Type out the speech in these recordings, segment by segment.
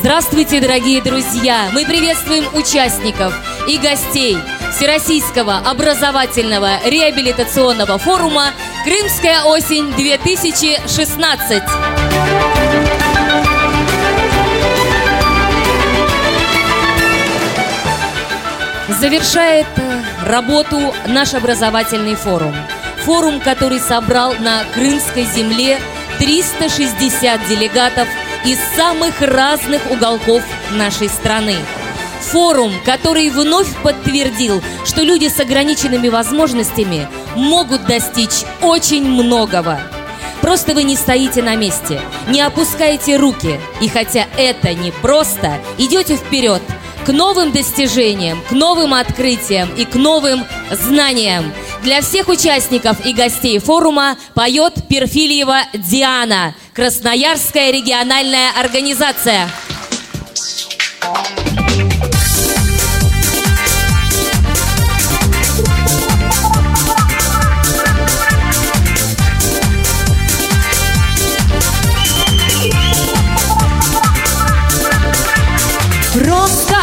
Здравствуйте, дорогие друзья! Мы приветствуем участников и гостей Всероссийского образовательного реабилитационного форума «Крымская осень-2016». Завершает э, работу наш образовательный форум. Форум, который собрал на Крымской земле 360 делегатов из самых разных уголков нашей страны. Форум, который вновь подтвердил, что люди с ограниченными возможностями могут достичь очень многого. Просто вы не стоите на месте, не опускаете руки, и хотя это не просто, идете вперед к новым достижениям, к новым открытиям и к новым знаниям. Для всех участников и гостей форума поет Перфильева Диана, Красноярская региональная организация. Просто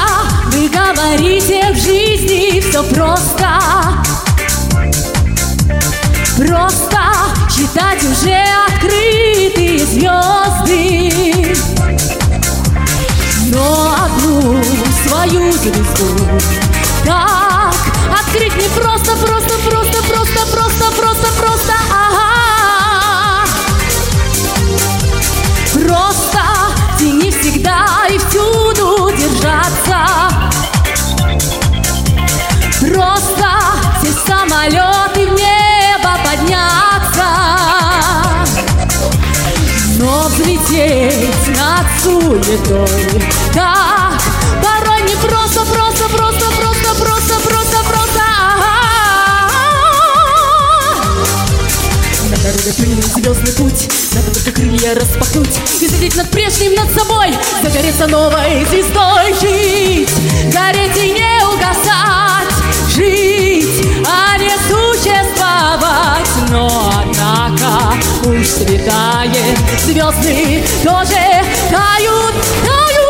вы говорите в жизни все просто Просто считать уже открытые звезды. Но одну свою звезду. Так открыть не просто, просто, просто, просто, просто, просто, просто суетой Так порой не просто, просто, просто, просто, просто, просто, просто На дороге пыльный звездный путь Надо только крылья распахнуть И взлететь над прежним над собой. Загореться новой звездой Жить, гореть и не угасать. Жить, Но однако уж светает Звезды тоже тают, тают.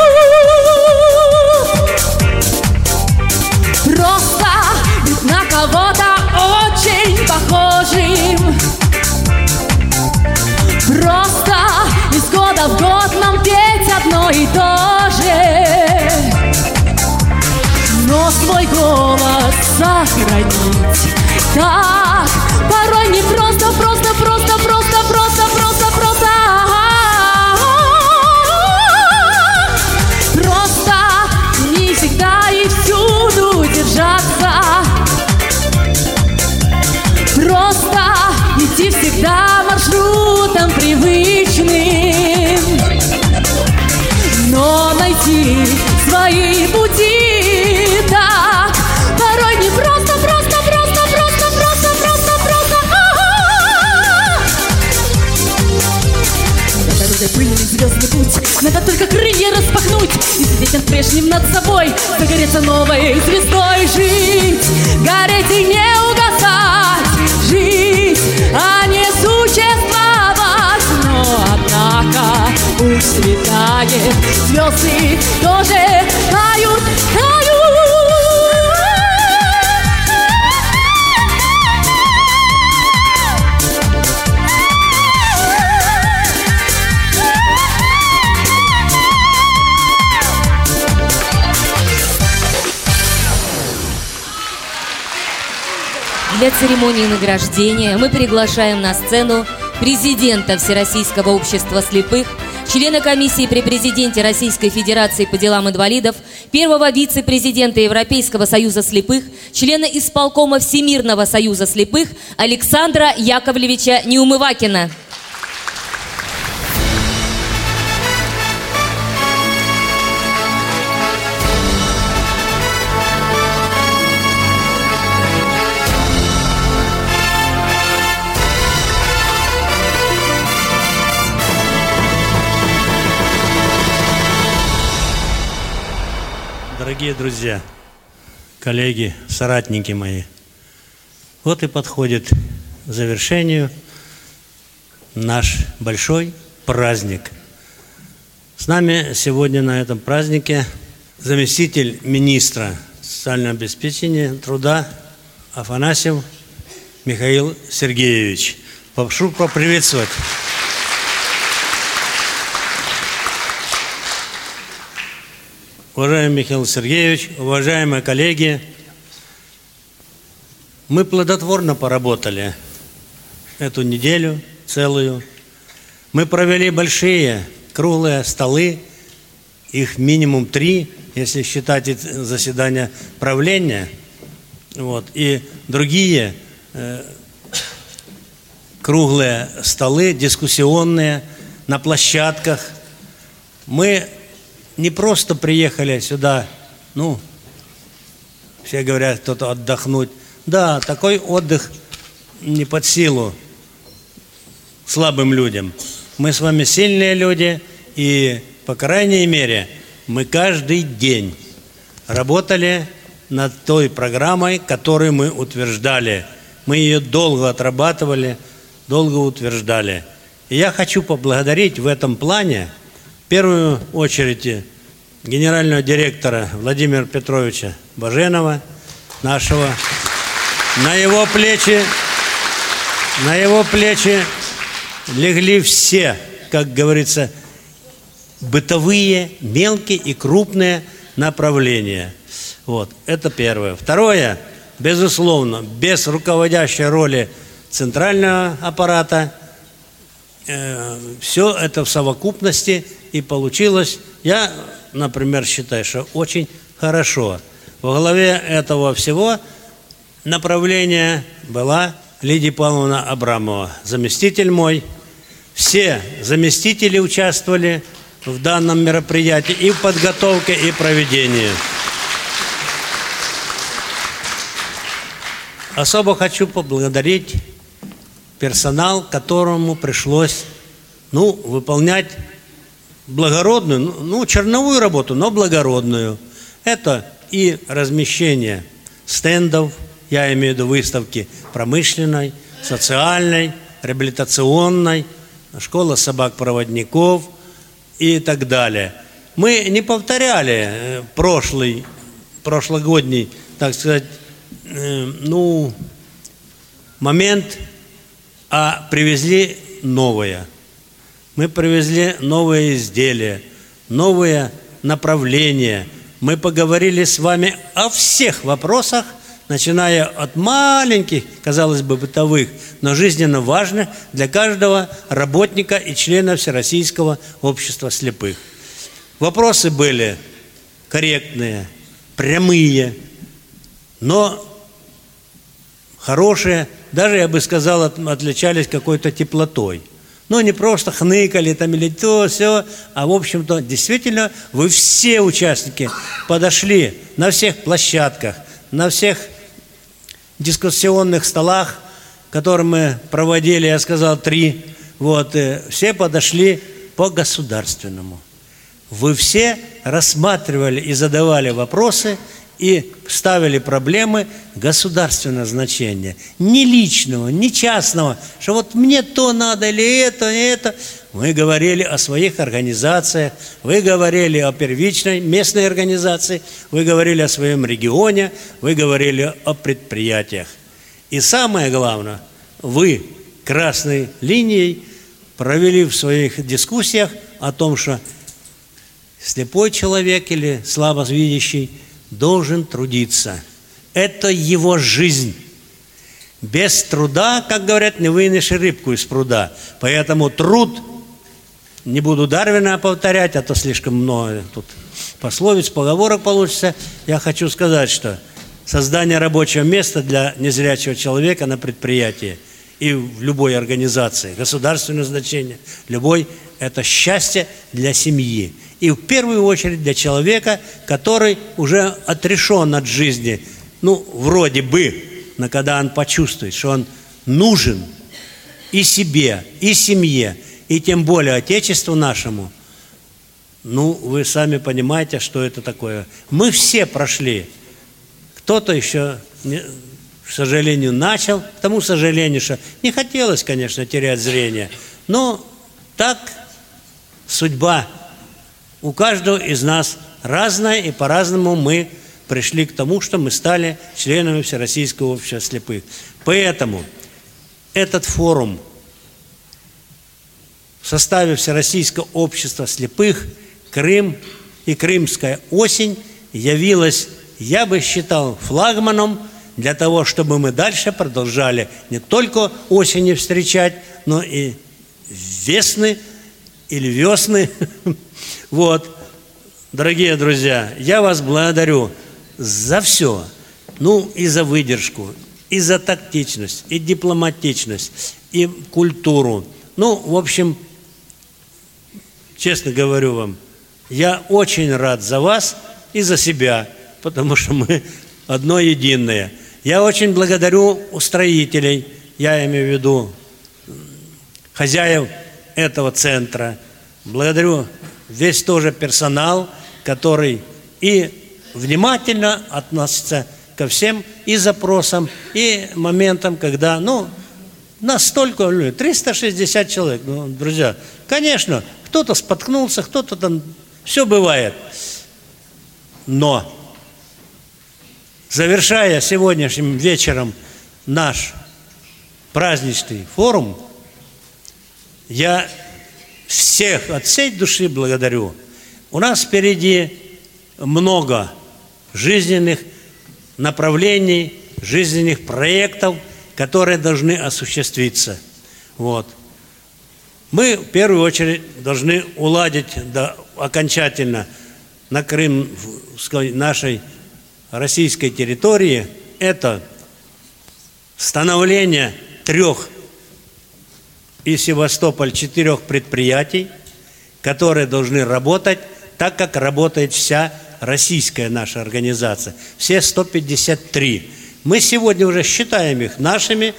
Просто быть на кого-то очень похожим. Просто из года в год нам петь одно и то же. Но свой голос сохранить Так порой не просто, просто, просто, просто, просто, просто, просто Просто не всегда и всюду держаться. Просто идти всегда маршрутом привычным. Но найти Надо только крылья распахнуть И взлететь над прежним над собой. Загореться новой звездой Жить, гореть и не угасать. Жить, а не существовать. Но однако уж светает Звезды тоже тают, тают Для церемонии награждения мы приглашаем на сцену президента Всероссийского общества слепых, члена комиссии при президенте Российской Федерации по делам инвалидов, первого вице-президента Европейского союза слепых, члена исполкома Всемирного союза слепых Александра Яковлевича Неумывакина. Дорогие друзья, коллеги, соратники мои, вот и подходит к завершению наш большой праздник. С нами сегодня на этом празднике заместитель министра социального обеспечения труда Афанасьев Михаил Сергеевич. Прошу поприветствовать. Уважаемый Михаил Сергеевич, уважаемые коллеги, мы плодотворно поработали эту неделю целую. Мы провели большие круглые столы, их минимум три, если считать заседания правления, вот, и другие э, круглые столы, дискуссионные, на площадках. Мы не просто приехали сюда, ну, все говорят, кто-то отдохнуть. Да, такой отдых не под силу слабым людям. Мы с вами сильные люди, и, по крайней мере, мы каждый день работали над той программой, которую мы утверждали. Мы ее долго отрабатывали, долго утверждали. И я хочу поблагодарить в этом плане – в первую очередь генерального директора Владимира Петровича Баженова, нашего, на его плечи, на его плечи легли все, как говорится, бытовые, мелкие и крупные направления. Вот, это первое. Второе, безусловно, без руководящей роли центрального аппарата, э, все это в совокупности и получилось, я, например, считаю, что очень хорошо. Во главе этого всего направления была Лидия Павловна Абрамова, заместитель мой. Все заместители участвовали в данном мероприятии и в подготовке, и проведении. Особо хочу поблагодарить персонал, которому пришлось ну, выполнять благородную, ну, ну, черновую работу, но благородную. Это и размещение стендов, я имею в виду выставки промышленной, социальной, реабилитационной, школа собак-проводников и так далее. Мы не повторяли э, прошлый, прошлогодний, так сказать, э, ну, момент, а привезли новое – мы привезли новые изделия, новые направления. Мы поговорили с вами о всех вопросах, начиная от маленьких, казалось бы, бытовых, но жизненно важных для каждого работника и члена Всероссийского общества слепых. Вопросы были корректные, прямые, но хорошие, даже, я бы сказал, отличались какой-то теплотой – ну, не просто хныкали там или то, все, а в общем-то, действительно, вы все участники подошли на всех площадках, на всех дискуссионных столах, которые мы проводили, я сказал, три, вот, э, все подошли по государственному. Вы все рассматривали и задавали вопросы, и ставили проблемы государственного значения, не личного, не частного, что вот мне то надо или это, и это. Мы говорили о своих организациях, вы говорили о первичной местной организации, вы говорили о своем регионе, вы говорили о предприятиях. И самое главное, вы красной линией провели в своих дискуссиях о том, что слепой человек или слабовидящий – должен трудиться. Это его жизнь. Без труда, как говорят, не вынешь рыбку из пруда. Поэтому труд, не буду Дарвина повторять, а то слишком много тут пословиц, поговорок получится. Я хочу сказать, что создание рабочего места для незрячего человека на предприятии и в любой организации, государственное значение, любой, это счастье для семьи. И в первую очередь для человека, который уже отрешен от жизни, ну, вроде бы, но когда он почувствует, что он нужен и себе, и семье, и тем более Отечеству нашему, ну, вы сами понимаете, что это такое. Мы все прошли. Кто-то еще, к сожалению, начал, к тому сожалению, что не хотелось, конечно, терять зрение, но так судьба у каждого из нас разное, и по-разному мы пришли к тому, что мы стали членами Всероссийского общества слепых. Поэтому этот форум в составе Всероссийского общества слепых Крым и Крымская осень явилась, я бы считал, флагманом для того, чтобы мы дальше продолжали не только осени встречать, но и весны или весны. Вот, дорогие друзья, я вас благодарю за все. Ну, и за выдержку, и за тактичность, и дипломатичность, и культуру. Ну, в общем, честно говорю вам, я очень рад за вас и за себя, потому что мы одно единое. Я очень благодарю устроителей, я имею в виду хозяев этого центра. Благодарю весь тоже персонал, который и внимательно относится ко всем и запросам, и моментам, когда, ну, настолько, 360 человек, ну, друзья, конечно, кто-то споткнулся, кто-то там, все бывает. Но, завершая сегодняшним вечером наш праздничный форум, я всех от всей души благодарю. У нас впереди много жизненных направлений, жизненных проектов, которые должны осуществиться. Вот. Мы в первую очередь должны уладить да, окончательно на Крым, нашей российской территории, это становление трех и Севастополь четырех предприятий, которые должны работать так, как работает вся российская наша организация. Все 153. Мы сегодня уже считаем их нашими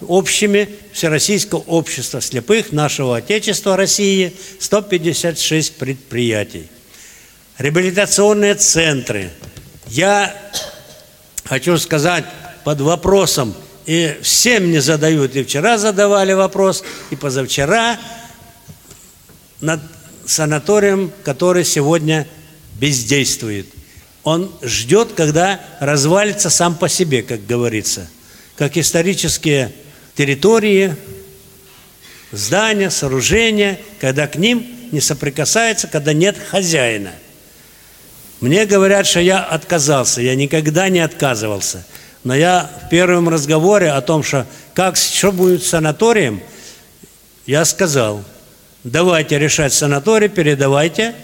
общими Всероссийского общества слепых нашего Отечества России 156 предприятий. Реабилитационные центры. Я хочу сказать под вопросом, и всем мне задают, и вчера задавали вопрос, и позавчера, над санаторием, который сегодня бездействует. Он ждет, когда развалится сам по себе, как говорится. Как исторические территории, здания, сооружения, когда к ним не соприкасается, когда нет хозяина. Мне говорят, что я отказался, я никогда не отказывался. Но я в первом разговоре о том, что как, что будет с санаторием, я сказал, давайте решать санаторий, передавайте.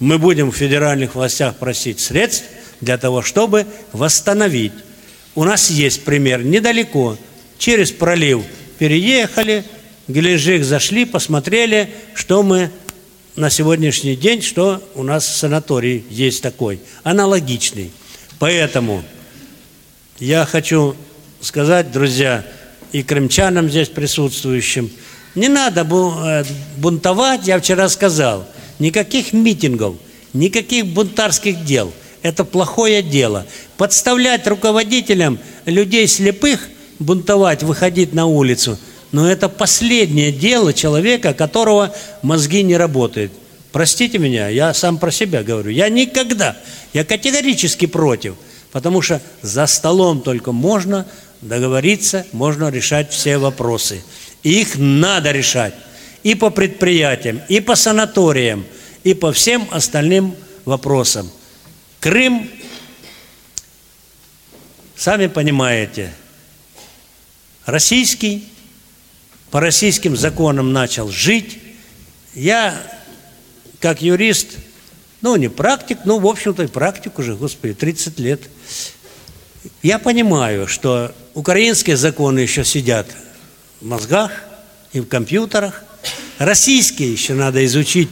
Мы будем в федеральных властях просить средств для того, чтобы восстановить. У нас есть пример недалеко, через пролив переехали, Геленджик зашли, посмотрели, что мы на сегодняшний день, что у нас санаторий есть такой, аналогичный. Поэтому я хочу сказать, друзья, и крымчанам здесь присутствующим, не надо э, бунтовать, я вчера сказал, никаких митингов, никаких бунтарских дел. Это плохое дело. Подставлять руководителям людей слепых – бунтовать, выходить на улицу. Но это последнее дело человека, которого мозги не работают. Простите меня, я сам про себя говорю. Я никогда, я категорически против. Потому что за столом только можно договориться, можно решать все вопросы. И их надо решать. И по предприятиям, и по санаториям, и по всем остальным вопросам. Крым, сами понимаете – российский, по российским законам начал жить. Я, как юрист, ну, не практик, ну, в общем-то, и практик уже, господи, 30 лет. Я понимаю, что украинские законы еще сидят в мозгах и в компьютерах. Российские еще надо изучить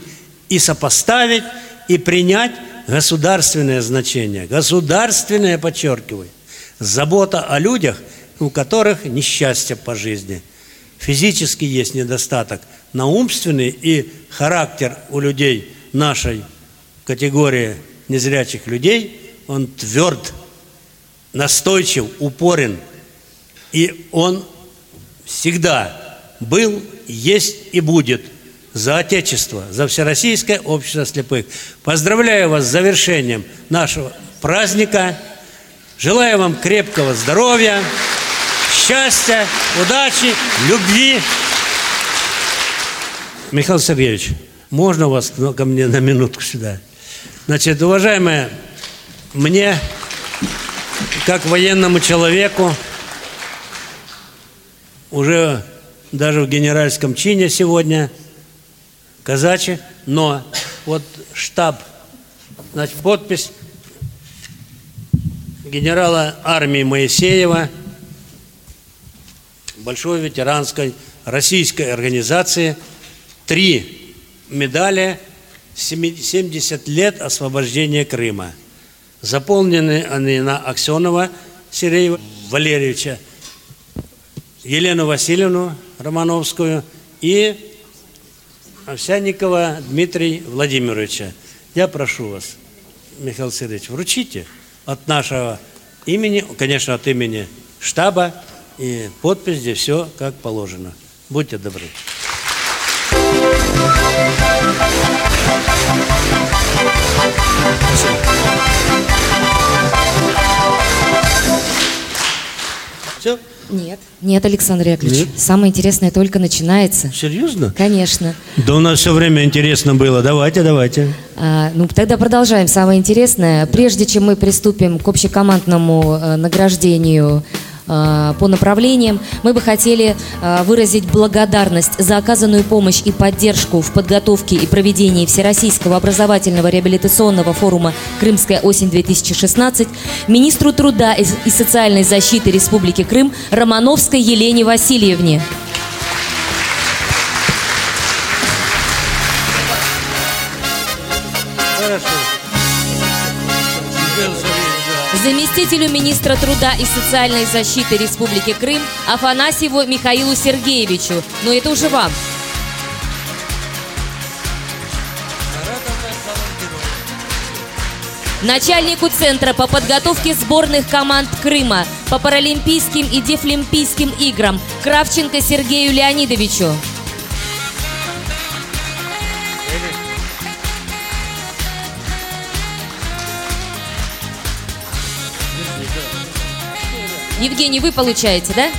и сопоставить, и принять государственное значение. Государственное, подчеркиваю. Забота о людях – у которых несчастье по жизни. Физически есть недостаток, на умственный и характер у людей нашей категории незрячих людей, он тверд, настойчив, упорен. И он всегда был, есть и будет за Отечество, за Всероссийское общество слепых. Поздравляю вас с завершением нашего праздника. Желаю вам крепкого здоровья, счастья, удачи, любви. Михаил Сергеевич, можно вас ко мне на минутку сюда? Значит, уважаемые, мне, как военному человеку, уже даже в генеральском чине сегодня казачи, но вот штаб, значит, подпись генерала армии Моисеева, большой ветеранской российской организации, три медали 70 лет освобождения Крыма. Заполнены они на Аксенова Сергея Валерьевича, Елену Васильевну Романовскую и Овсянникова Дмитрия Владимировича. Я прошу вас, Михаил Сергеевич, вручите от нашего имени, конечно, от имени штаба, и подпись здесь все как положено. Будьте добры. Все? Нет. Нет, Александр Яковлевич. Нет? Самое интересное только начинается. Серьезно? Конечно. Да у нас все время интересно было. Давайте, давайте. А, ну, тогда продолжаем. Самое интересное. Прежде чем мы приступим к общекомандному э, награждению по направлениям. Мы бы хотели э, выразить благодарность за оказанную помощь и поддержку в подготовке и проведении Всероссийского образовательного реабилитационного форума «Крымская осень-2016» министру труда и социальной защиты Республики Крым Романовской Елене Васильевне. Заместителю министра труда и социальной защиты Республики Крым Афанасьеву Михаилу Сергеевичу. Но это уже вам. Начальнику Центра по подготовке сборных команд Крыма по паралимпийским и дефлимпийским играм Кравченко Сергею Леонидовичу. Евгений, вы получаете, да?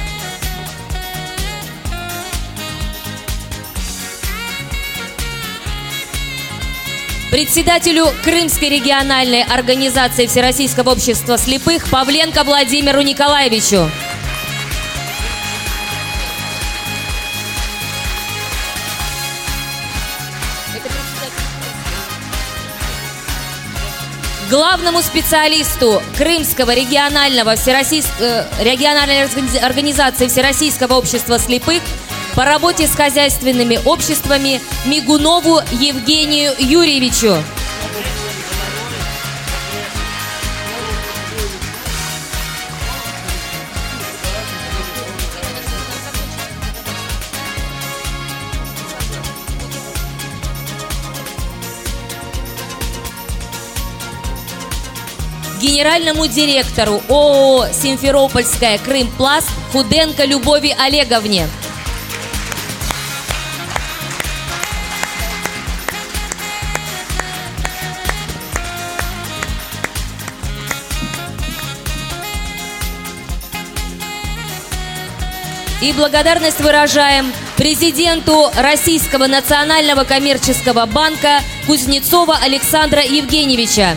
Председателю Крымской региональной организации Всероссийского общества слепых Павленко Владимиру Николаевичу. Главному специалисту Крымского регионального всероссийского, э, региональной организации Всероссийского общества слепых по работе с хозяйственными обществами Мигунову Евгению Юрьевичу. Генеральному директору ООО «Симферопольская Крымпласт» Худенко Любови Олеговне. И благодарность выражаем президенту Российского национального коммерческого банка Кузнецова Александра Евгеньевича.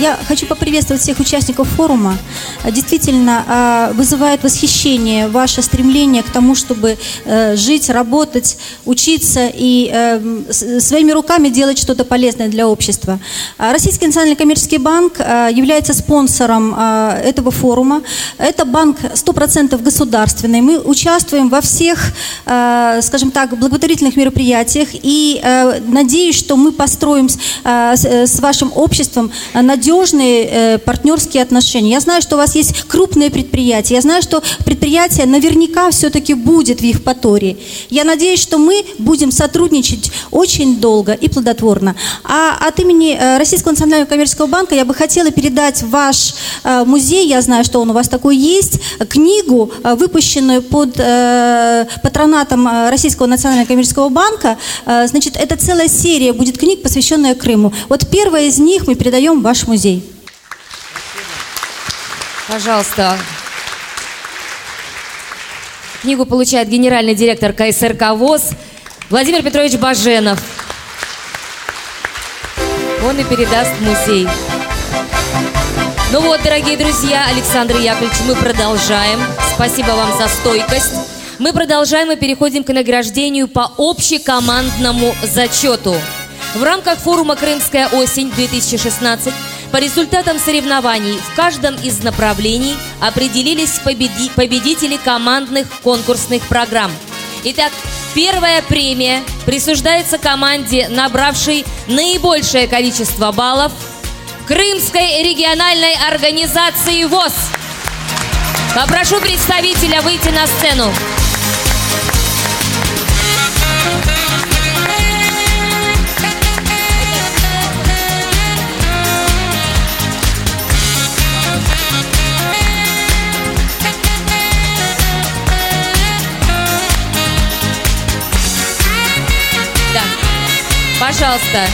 Я хочу поприветствовать всех участников форума. Действительно, а, вызывает восхищение ваше стремление к тому, чтобы э, жить, работать, учиться и э, своими руками делать что-то полезное для общества. А, Российский национальный коммерческий банк а, является спонсором этого форума. Это банк 100% государственный. Мы участвуем во всех, скажем так, благотворительных мероприятиях и надеюсь, что мы построим с вашим обществом надежный надежные э, партнерские отношения. Я знаю, что у вас есть крупные предприятия. Я знаю, что предприятие наверняка все-таки будет в Евпатории. Я надеюсь, что мы будем сотрудничать очень долго и плодотворно. А от имени э, Российского национального коммерческого банка я бы хотела передать ваш э, музей, я знаю, что он у вас такой есть, книгу, э, выпущенную под э, патронатом э, Российского национального коммерческого банка. Э, Значит, это целая серия будет книг, посвященная Крыму. Вот первая из них мы передаем в ваш музей. Пожалуйста. Книгу получает генеральный директор КСРК ВОЗ Владимир Петрович Баженов. Он и передаст музей. Ну вот, дорогие друзья, Александр Яковлевич, мы продолжаем. Спасибо вам за стойкость. Мы продолжаем и переходим к награждению по общекомандному зачету. В рамках форума «Крымская осень-2016» по результатам соревнований в каждом из направлений определились победи- победители командных конкурсных программ. Итак, первая премия присуждается команде, набравшей наибольшее количество баллов Крымской региональной организации ВОЗ. Попрошу представителя выйти на сцену. Пожалуйста.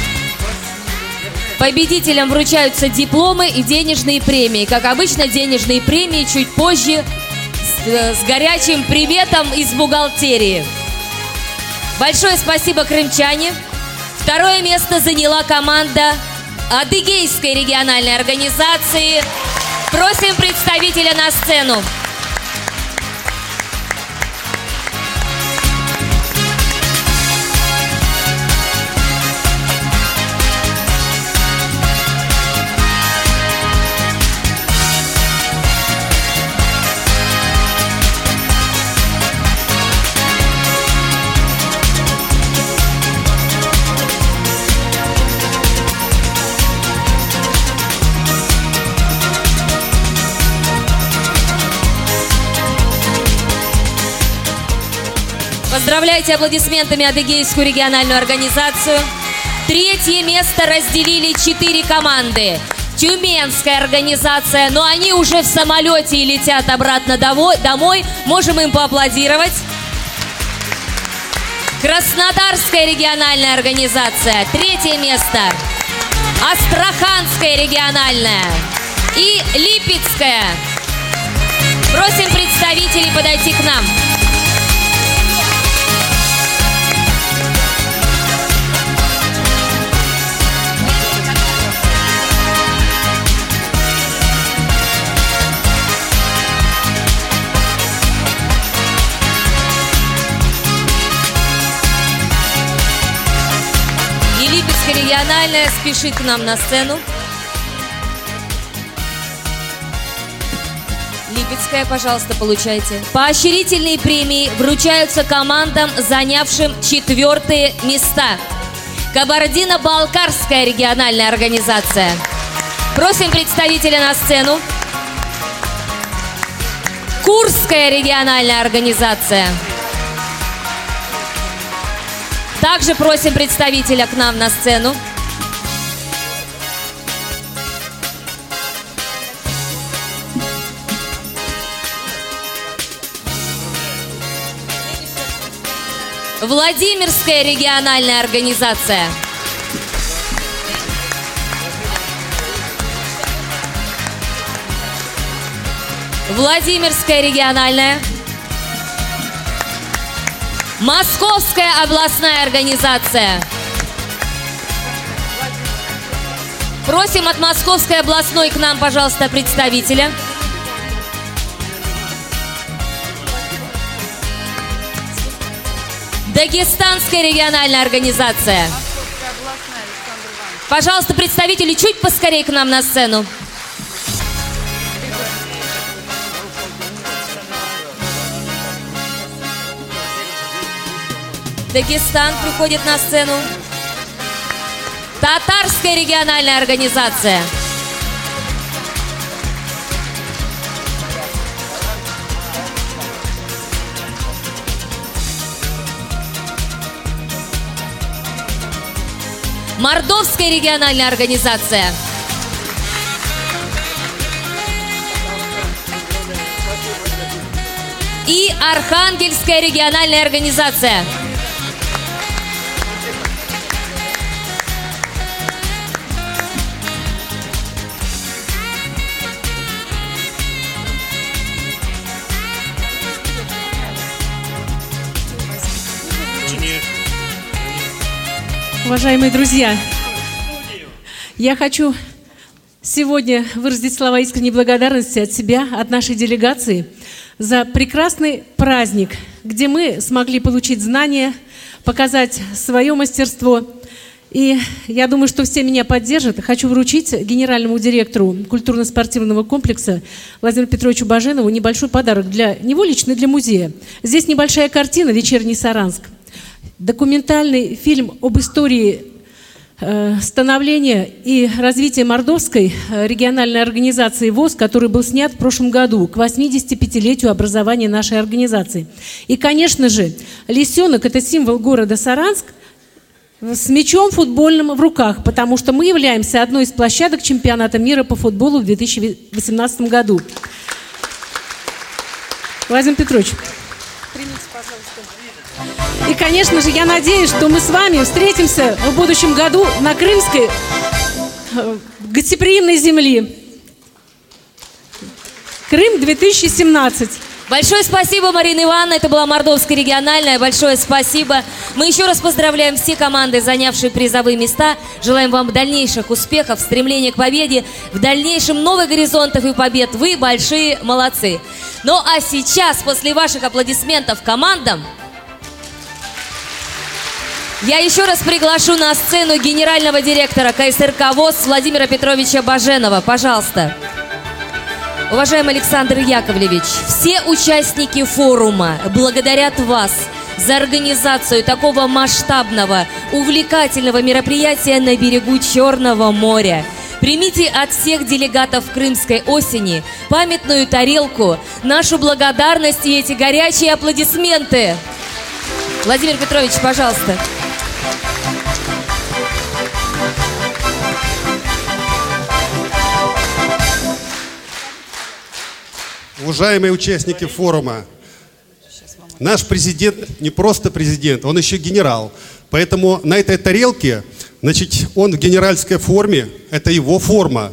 Победителям вручаются дипломы и денежные премии. Как обычно, денежные премии чуть позже с, э, с горячим приветом из бухгалтерии. Большое спасибо, крымчане. Второе место заняла команда Адыгейской региональной организации. Просим представителя на сцену. Поздравляйте аплодисментами Адыгейскую региональную организацию. Третье место разделили четыре команды. Тюменская организация, но они уже в самолете и летят обратно домой. Можем им поаплодировать. Краснодарская региональная организация. Третье место. Астраханская региональная. И Липецкая. Просим представителей подойти к нам. Липецкая региональная спешит к нам на сцену. Липецкая, пожалуйста, получайте. Поощрительные премии вручаются командам, занявшим четвертые места. Кабардино-Балкарская региональная организация. Просим представителя на сцену. Курская региональная организация. Также просим представителя к нам на сцену. Владимирская региональная организация. Владимирская региональная. Московская областная организация. Просим от Московской областной к нам, пожалуйста, представителя. Дагестанская региональная организация. Пожалуйста, представители, чуть поскорее к нам на сцену. Дагестан приходит на сцену. Татарская региональная организация. Мордовская региональная организация. И Архангельская региональная организация. Уважаемые друзья, я хочу сегодня выразить слова искренней благодарности от себя, от нашей делегации за прекрасный праздник, где мы смогли получить знания, показать свое мастерство. И я думаю, что все меня поддержат. Хочу вручить генеральному директору культурно-спортивного комплекса Владимиру Петровичу Баженову небольшой подарок для него лично для музея. Здесь небольшая картина «Вечерний Саранск» документальный фильм об истории э, становления и развития Мордовской э, региональной организации ВОЗ, который был снят в прошлом году к 85-летию образования нашей организации. И, конечно же, лисенок – это символ города Саранск, с мячом футбольным в руках, потому что мы являемся одной из площадок чемпионата мира по футболу в 2018 году. Владимир Петрович. И, конечно же, я надеюсь, что мы с вами встретимся в будущем году на Крымской э, гостеприимной земли. Крым 2017. Большое спасибо, Марина Ивановна. Это была Мордовская региональная. Большое спасибо. Мы еще раз поздравляем все команды, занявшие призовые места. Желаем вам дальнейших успехов, стремления к победе, в дальнейшем новых горизонтов и побед. Вы большие молодцы. Ну а сейчас, после ваших аплодисментов командам, я еще раз приглашу на сцену генерального директора КСРК ВОЗ Владимира Петровича Баженова. Пожалуйста. Уважаемый Александр Яковлевич, все участники форума благодарят вас за организацию такого масштабного, увлекательного мероприятия на берегу Черного моря. Примите от всех делегатов Крымской осени памятную тарелку, нашу благодарность и эти горячие аплодисменты. Владимир Петрович, пожалуйста. Уважаемые участники форума, наш президент не просто президент, он еще генерал. Поэтому на этой тарелке, значит, он в генеральской форме, это его форма.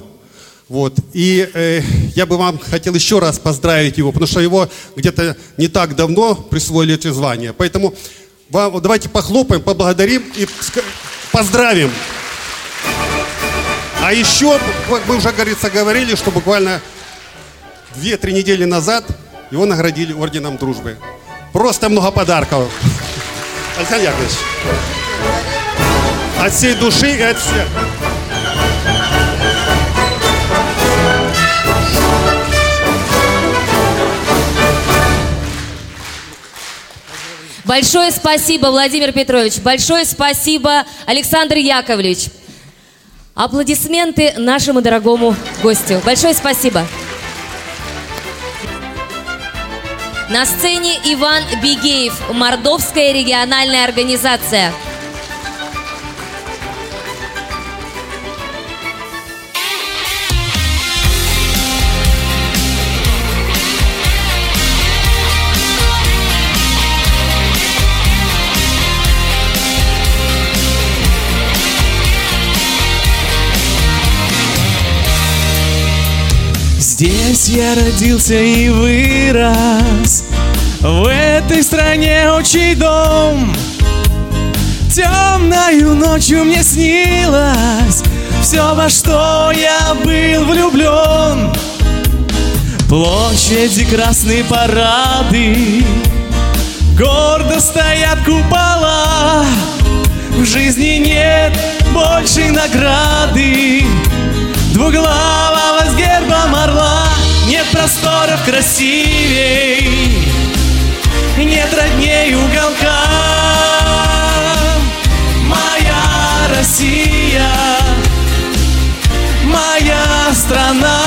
Вот. И э, я бы вам хотел еще раз поздравить его, потому что его где-то не так давно присвоили эти звания. Поэтому вам, давайте похлопаем, поблагодарим и поздравим. А еще, мы уже, говорится, говорили, что буквально две-три недели назад его наградили орденом дружбы. Просто много подарков. Александр Яковлевич. От всей души и от всех. Большое спасибо, Владимир Петрович. Большое спасибо, Александр Яковлевич. Аплодисменты нашему дорогому гостю. Большое спасибо. На сцене Иван Бигеев, Мордовская региональная организация. Здесь я родился и вырос. В этой стране отчий дом. Темною ночью мне снилось Все, во что я был влюблен Площади красные парады Гордо стоят купола. В жизни нет большей награды. Двуглавого с гербом орла Нет просторов красивей Нет родней уголка. Моя Россия Моя страна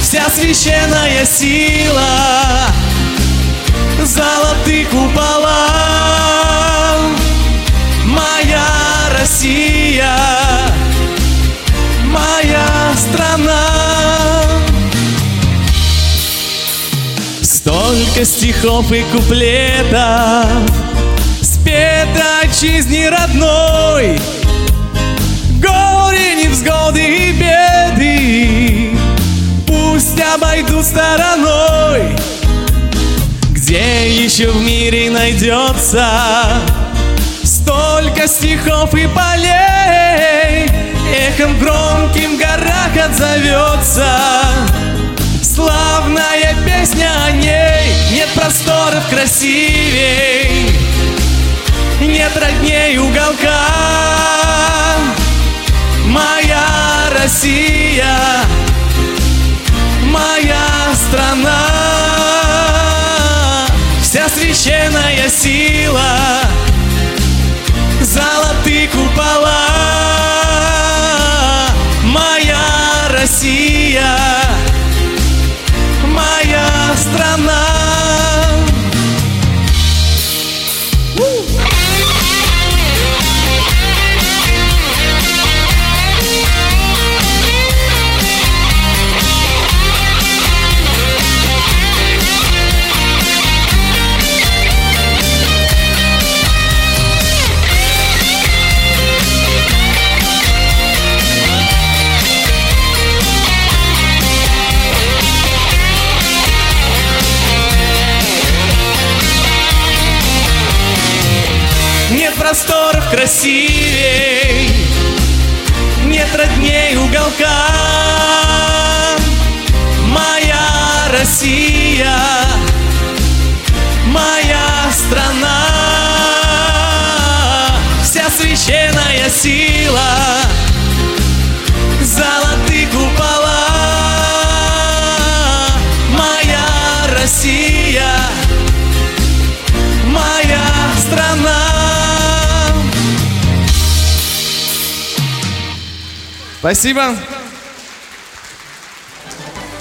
Вся священная сила Золотых купола. Моя Россия, страна. Столько стихов и куплетов Спето отчизне родной. Горе, невзгоды и беды Пусть обойдут стороной. Где еще в мире найдется Столько стихов и полей Эхом громким горах отзовется. Славная песня о ней Нет просторов красивей Нет родней уголка. Моя Россия Моя страна. Вся священная сила Золотые купола моя страна. Красивей. Нет родней уголка. Моя Россия. Моя страна. Вся священная сила Спасибо.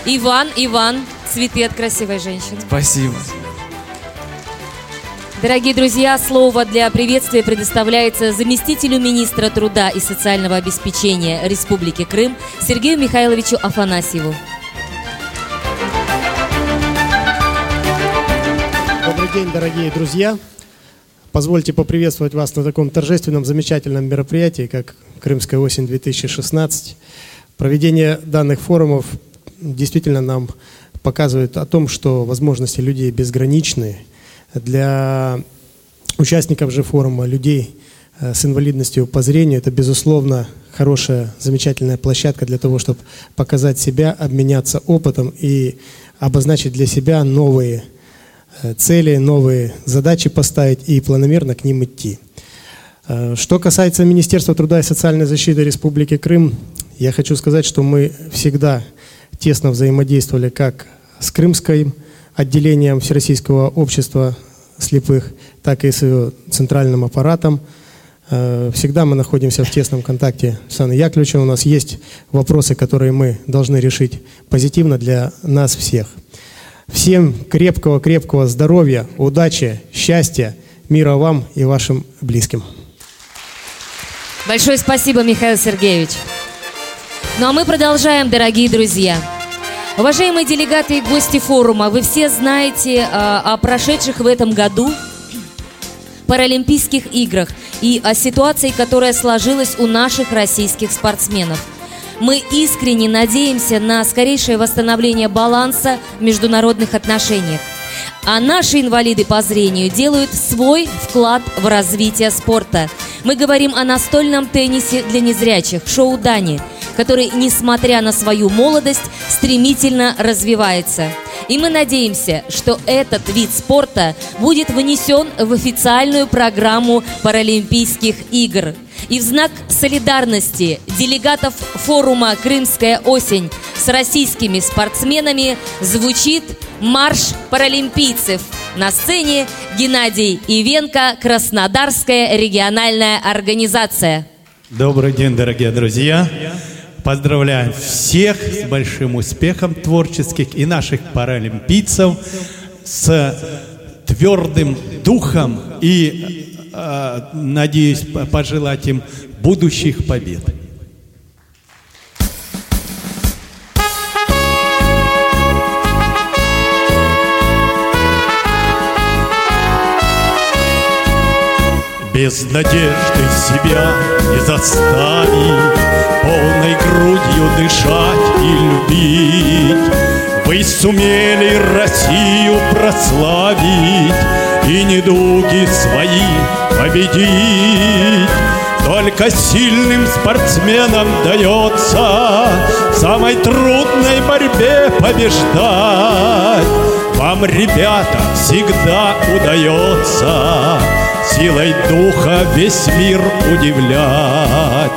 Иван, Иван, цветы от красивой женщины. Спасибо. Дорогие друзья, слово для приветствия предоставляется заместителю министра труда и социального обеспечения Республики Крым Сергею Михайловичу Афанасьеву. Добрый день, дорогие друзья. Позвольте поприветствовать вас на таком торжественном, замечательном мероприятии, как Крымская осень-2016. Проведение данных форумов действительно нам показывает о том, что возможности людей безграничны. Для участников же форума, людей э, с инвалидностью по зрению, это, безусловно, хорошая, замечательная площадка для того, чтобы показать себя, обменяться опытом и обозначить для себя новые э, цели, новые задачи поставить и планомерно к ним идти. Э, Что касается Министерства труда и социальной защиты Республики Крым, я хочу сказать, что мы всегда тесно взаимодействовали как с крымским отделением Всероссийского общества слепых, так и с его центральным аппаратом. Э, Всегда мы находимся в тесном контакте с Анной Яковлевичем. У нас есть вопросы, которые мы должны решить позитивно для нас всех. Всем крепкого-крепкого здоровья, удачи, счастья, мира вам и вашим близким. Большое спасибо, Михаил Сергеевич. Ну а мы продолжаем, дорогие друзья. Уважаемые делегаты и гости форума, вы все знаете а, о прошедших в этом году Паралимпийских играх и о ситуации, которая сложилась у наших российских спортсменов. Мы искренне надеемся на скорейшее восстановление баланса в международных отношениях. А наши инвалиды по зрению делают свой вклад в развитие спорта. Мы говорим о настольном теннисе для незрячих, шоу Дани, который, несмотря на свою молодость, стремительно развивается. И мы надеемся, что этот вид спорта будет внесен в официальную программу Паралимпийских игр. И в знак солидарности делегатов форума «Крымская осень» с российскими спортсменами звучит марш паралимпийцев. На сцене Геннадий Ивенко, Краснодарская региональная организация. Добрый день, дорогие друзья! Поздравляем всех с большим успехом творческих и наших паралимпийцев с твердым духом и э, надеюсь, пожелать им будущих побед. Без надежды себя не заставить Полной грудью дышать и любить. Вы сумели Россию прославить И недуги свои победить. Только сильным спортсменам дается В самой трудной борьбе побеждать. Вам, ребята, всегда удается Силой духа весь мир удивлять.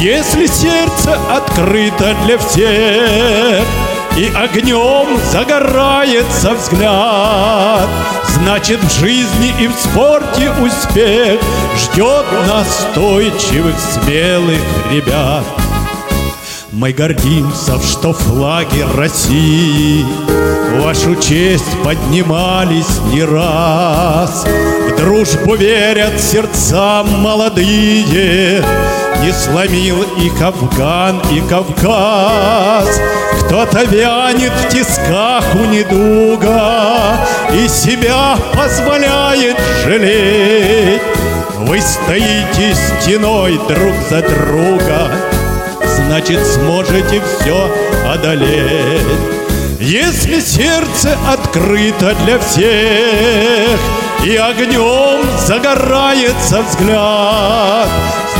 Если сердце открыто для всех И огнем загорается взгляд Значит в жизни и в спорте успех Ждет настойчивых, смелых ребят мы гордимся, что флаги России Вашу честь поднимались не раз. В дружбу верят сердца молодые Не сломил их Афган и Кавказ. Кто-то вянет в тисках у недуга И себя позволяет жалеть. Вы стоите стеной друг за друга значит сможете все одолеть. Если сердце открыто для всех И огнем загорается взгляд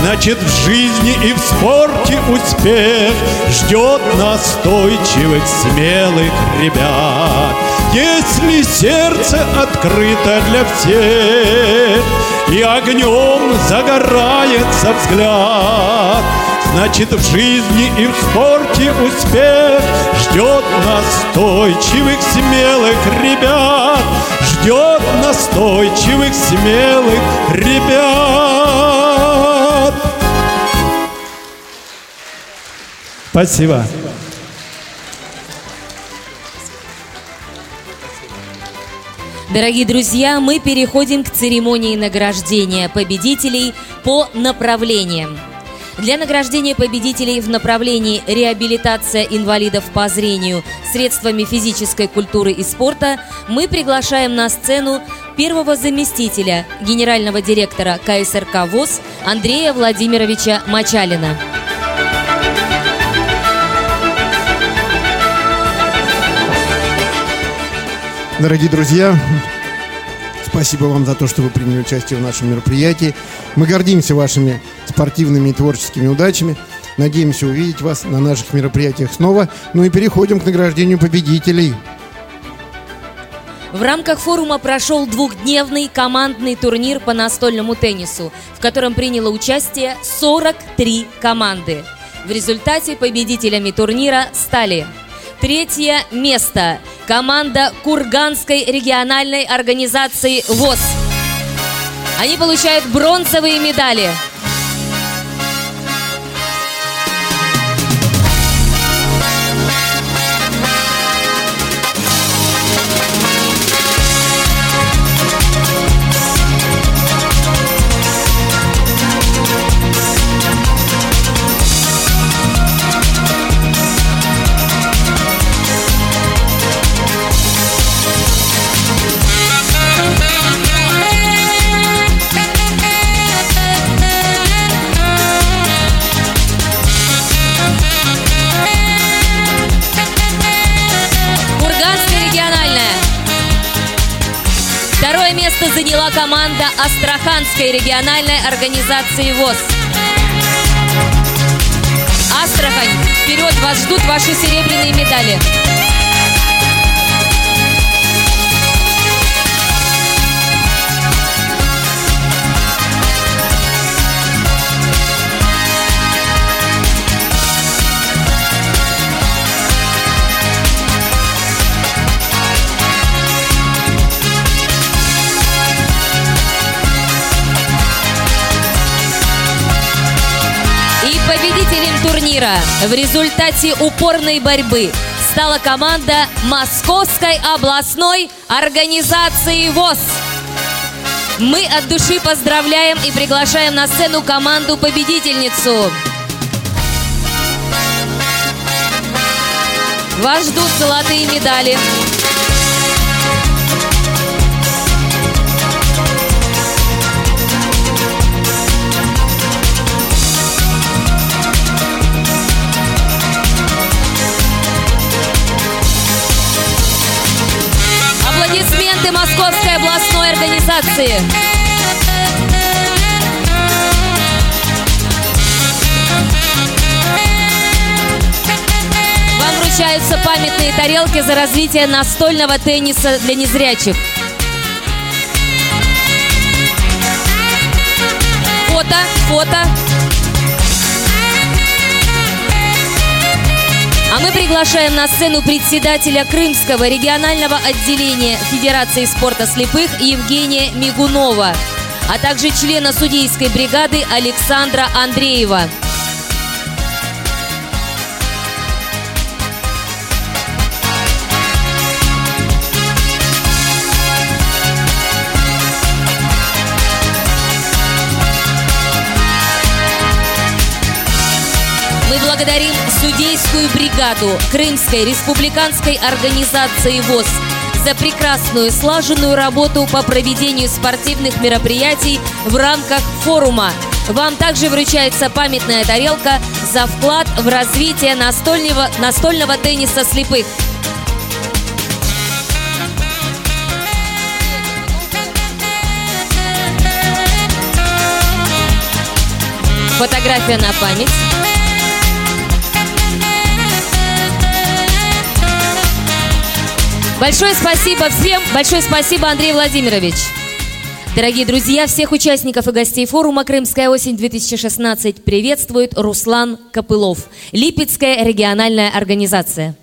Значит в жизни и в спорте успех Ждет настойчивых, смелых ребят Если сердце открыто для всех И огнем загорается взгляд Значит, в жизни и в спорте успех Ждет настойчивых, смелых ребят Ждет настойчивых, смелых ребят Спасибо. Дорогие друзья, мы переходим к церемонии награждения победителей по направлениям. Для награждения победителей в направлении реабилитация инвалидов по зрению средствами физической культуры и спорта мы приглашаем на сцену первого заместителя генерального директора КСРК ВОЗ Андрея Владимировича Мачалина. Дорогие друзья, Спасибо вам за то, что вы приняли участие в нашем мероприятии. Мы гордимся вашими спортивными и творческими удачами. Надеемся увидеть вас на наших мероприятиях снова. Ну и переходим к награждению победителей. В рамках форума прошел двухдневный командный турнир по настольному теннису, в котором приняло участие 43 команды. В результате победителями турнира стали Третье место. Команда Курганской региональной организации ВОЗ. Они получают бронзовые медали. Заняла команда Астраханской региональной организации ВОЗ. Астрахань, вперед, вас ждут ваши серебряные медали. Победителем турнира в результате упорной борьбы стала команда Московской областной организации ВОЗ. Мы от души поздравляем и приглашаем на сцену команду-победительницу. Вас ждут золотые медали. Аплодисменты Московской областной организации. Вам вручаются памятные тарелки за развитие настольного тенниса для незрячих. Фото, фото. А мы приглашаем на сцену председателя Крымского регионального отделения Федерации спорта слепых Евгения Мигунова, а также члена судейской бригады Александра Андреева. Благодарим судейскую бригаду Крымской республиканской организации ВОЗ за прекрасную слаженную работу по проведению спортивных мероприятий в рамках форума. Вам также вручается памятная тарелка за вклад в развитие настольного, настольного тенниса слепых. Фотография на память. Большое спасибо всем. Большое спасибо, Андрей Владимирович. Дорогие друзья, всех участников и гостей форума «Крымская осень-2016» приветствует Руслан Копылов, Липецкая региональная организация.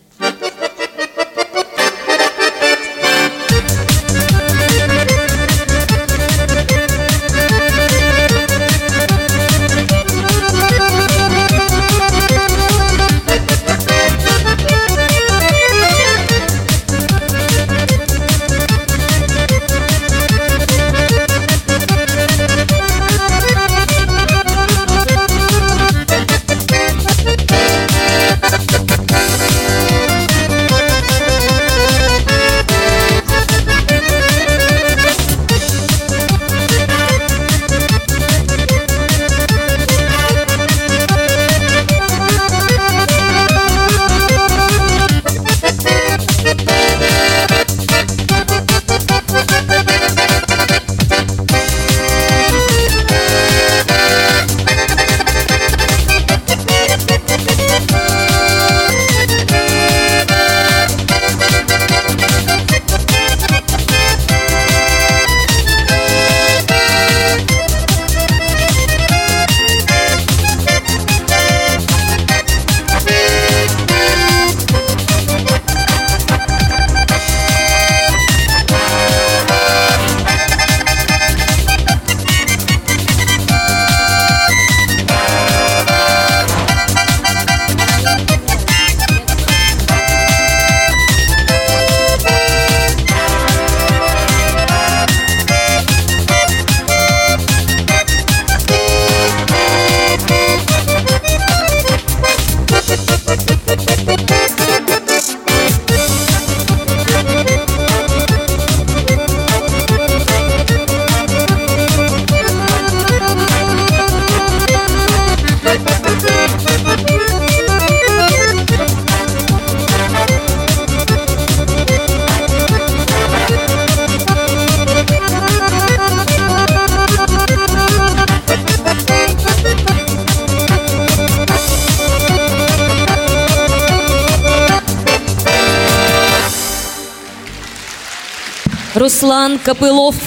Руслан Копылов.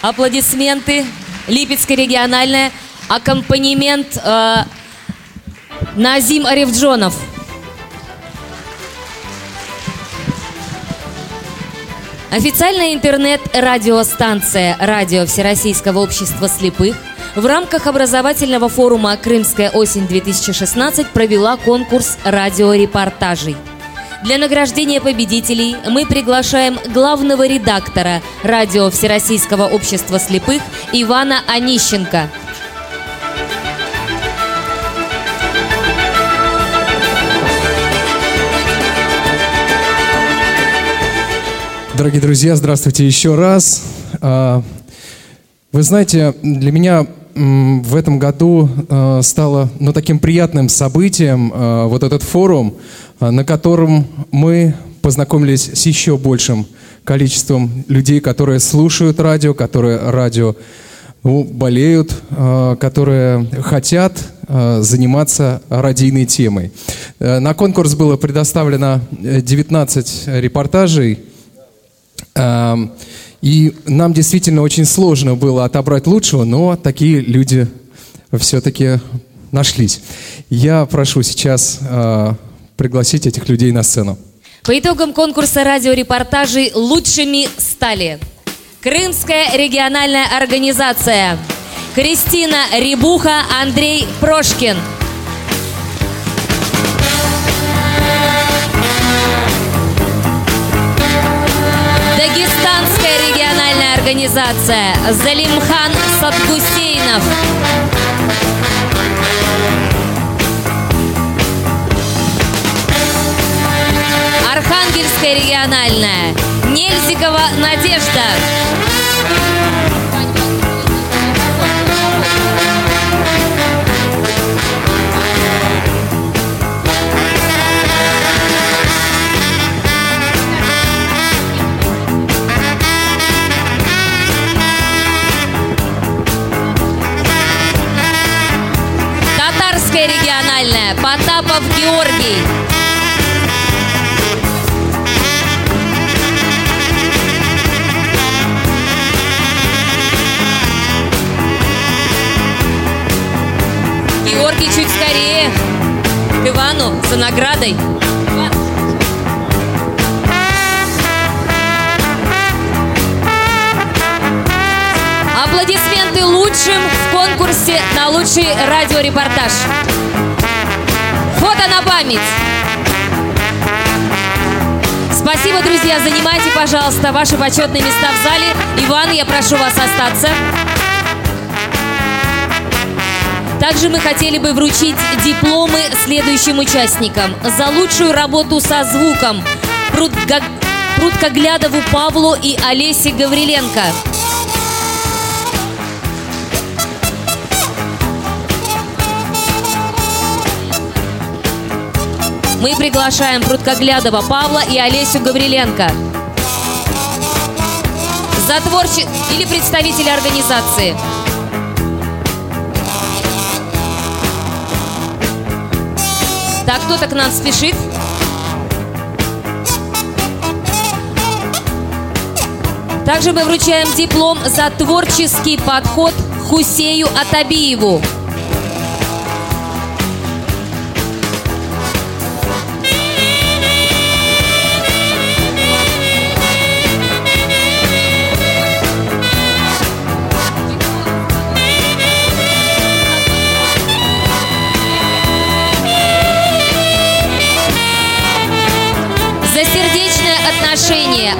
Аплодисменты. Липецкая региональная. Аккомпанемент э, Назим Аревджонов. Официальная интернет-радиостанция «Радио Всероссийского общества слепых» в рамках образовательного форума «Крымская осень-2016» провела конкурс радиорепортажей. Для награждения победителей мы приглашаем главного редактора радио Всероссийского общества слепых Ивана Онищенко. Дорогие друзья, здравствуйте еще раз. А, вы знаете, для меня в этом году а, стало ну, таким приятным событием а, вот этот форум, на котором мы познакомились с еще большим количеством людей, которые слушают радио, которые радио ну, болеют, которые хотят заниматься радийной темой. На конкурс было предоставлено 19 репортажей Эм, и нам действительно очень сложно было отобрать лучшего, но такие люди все-таки нашлись. Я прошу сейчас э, пригласить этих людей на сцену. По итогам конкурса радиорепортажей лучшими стали Крымская региональная организация, Кристина Рибуха, Андрей Прошкин – организация Залимхан Садгусейнов. Архангельская региональная Нельзикова Надежда. региональная. Потапов Георгий. Георгий чуть скорее. К Ивану за наградой. Аплодисменты лучшим в конкурсе на лучший радиорепортаж. Фото на память. Спасибо, друзья. Занимайте, пожалуйста, ваши почетные места в зале. Иван, я прошу вас остаться. Также мы хотели бы вручить дипломы следующим участникам. За лучшую работу со звуком Пруткоглядову Павлу и Олесе Гавриленко. мы приглашаем Пруткоглядова Павла и Олесю Гавриленко. За творче... или представители организации. Так, кто-то к нам спешит. Также мы вручаем диплом за творческий подход Хусею Атабиеву.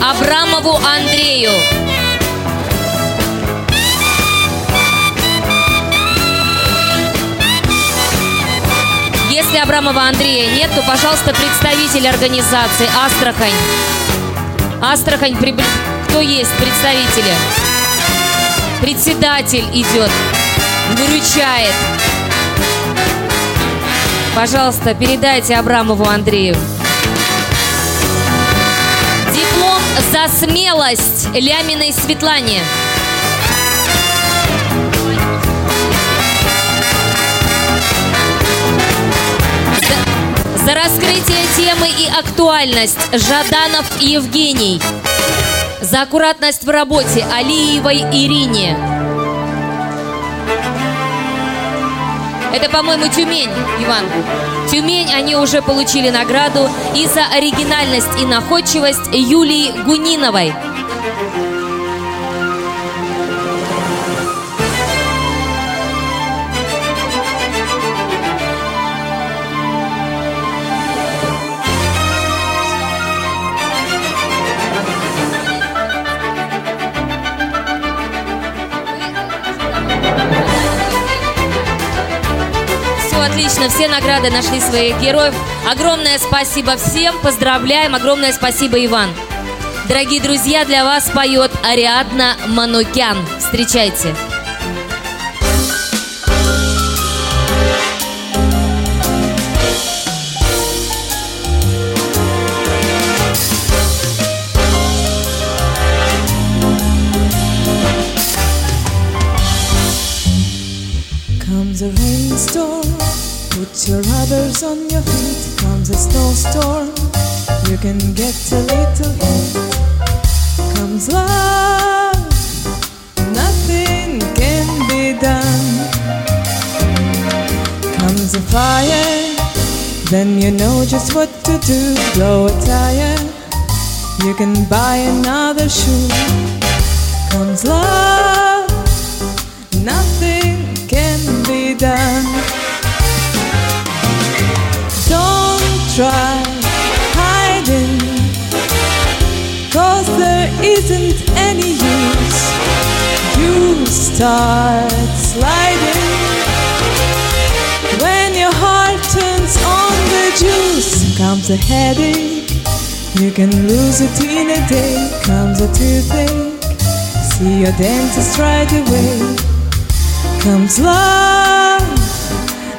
Абрамову Андрею. Если Абрамова Андрея нет, то, пожалуйста, представитель организации Астрахань. Астрахань, кто есть представители? Председатель идет, выручает. Пожалуйста, передайте Абрамову Андрею. За смелость Ляминой Светлане. За, раскрытие темы и актуальность Жаданов Евгений. За аккуратность в работе Алиевой Ирине. Это, по-моему, Тюмень, Иван. Тюмень, они уже получили награду и за оригинальность и находчивость Юлии Гуниновой. Отлично. Все награды нашли своих героев. Огромное спасибо всем. Поздравляем. Огромное спасибо, Иван. Дорогие друзья, для вас поет Ариадна Манукян. Встречайте. Comes a rainstorm, your rubbers on your feet. Comes a snowstorm, you can get a little heat. Comes love, nothing can be done. Comes a fire, then you know just what to do. Blow a tire, you can buy another shoe. Comes love, nothing can be done. Try hiding, cause there isn't any use. You start sliding when your heart turns on the juice. Comes a headache, you can lose it in a day. Comes a toothache, see your dentist right away comes love,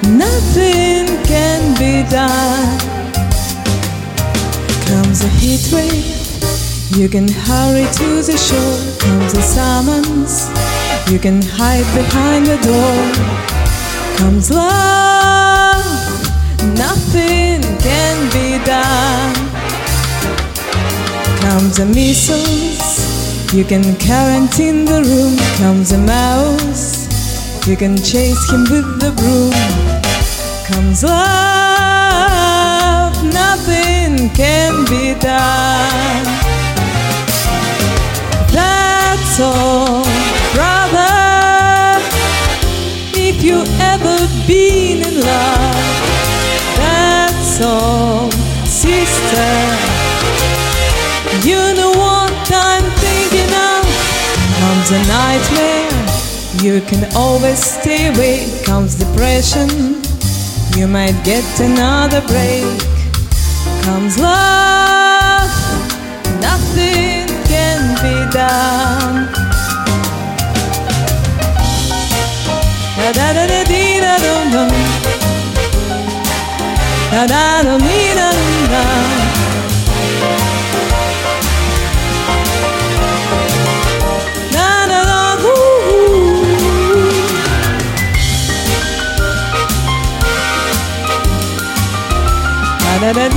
nothing can be done. A heat wave, you can hurry to the shore. Comes a summons, you can hide behind the door. Comes love, nothing can be done. Comes a measles, you can quarantine the room. Comes a mouse. You can chase him with the broom. Comes love, nothing can be done. That's all, brother. If you ever been in love, that's all, sister. You know what I'm thinking of. Comes a nightmare. You can always stay away. Comes depression, you might get another break. Comes love, nothing can be done. Da da da da dee da dum dum. Da da dum dee da dum dum. Da da.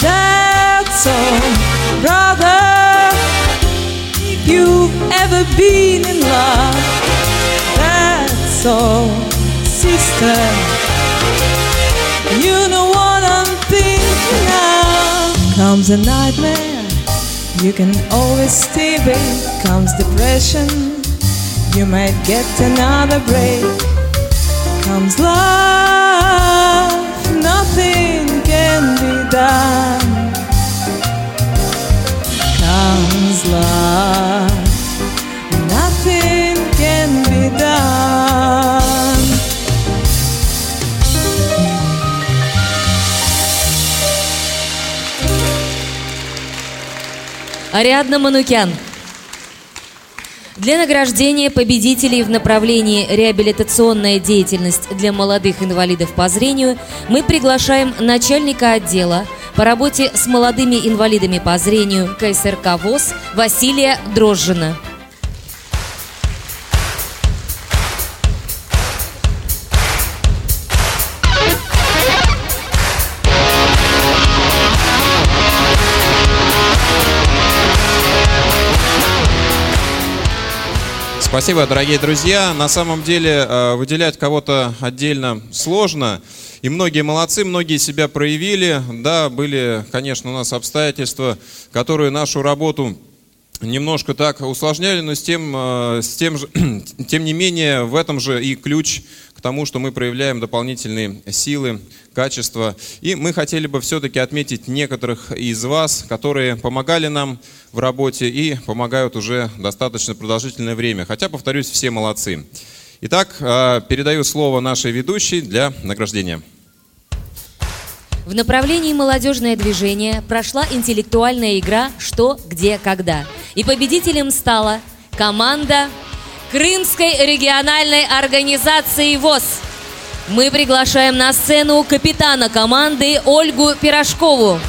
That's all, brother. If you've ever been in love, that's all, sister. You know what I'm thinking of. Comes a nightmare, you can always stay away. Comes depression, you might get another break. Comes love, nothing can be done. Comes love, Ариадна Манукян. Для награждения победителей в направлении реабилитационная деятельность для молодых инвалидов по зрению мы приглашаем начальника отдела по работе с молодыми инвалидами по зрению КСРК ВОЗ Василия Дрожжина. Спасибо, дорогие друзья. На самом деле э, выделять кого-то отдельно сложно. И многие молодцы, многие себя проявили. Да, были, конечно, у нас обстоятельства, которые нашу работу немножко так усложняли, но с тем, э, с тем, же, тем не менее в этом же и ключ тому, что мы проявляем дополнительные силы, качества. И мы хотели бы все-таки отметить некоторых из вас, которые помогали нам в работе и помогают уже достаточно продолжительное время. Хотя, повторюсь, все молодцы. Итак, э, передаю слово нашей ведущей для награждения. В направлении молодежное движение прошла интеллектуальная игра «Что, где, когда». И победителем стала команда Крымской региональной организации ВОЗ. Мы приглашаем на сцену капитана команды Ольгу Пирожкову.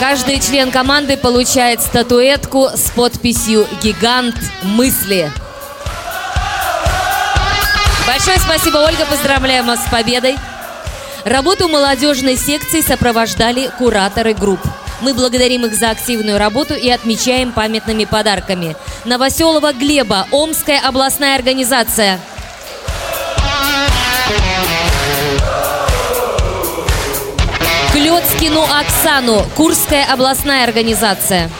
Каждый член команды получает статуэтку с подписью «Гигант мысли». Большое спасибо, Ольга. Поздравляем вас с победой. Работу молодежной секции сопровождали кураторы групп. Мы благодарим их за активную работу и отмечаем памятными подарками. Новоселова Глеба, Омская областная организация. Клёцкину Оксану, Курская областная организация.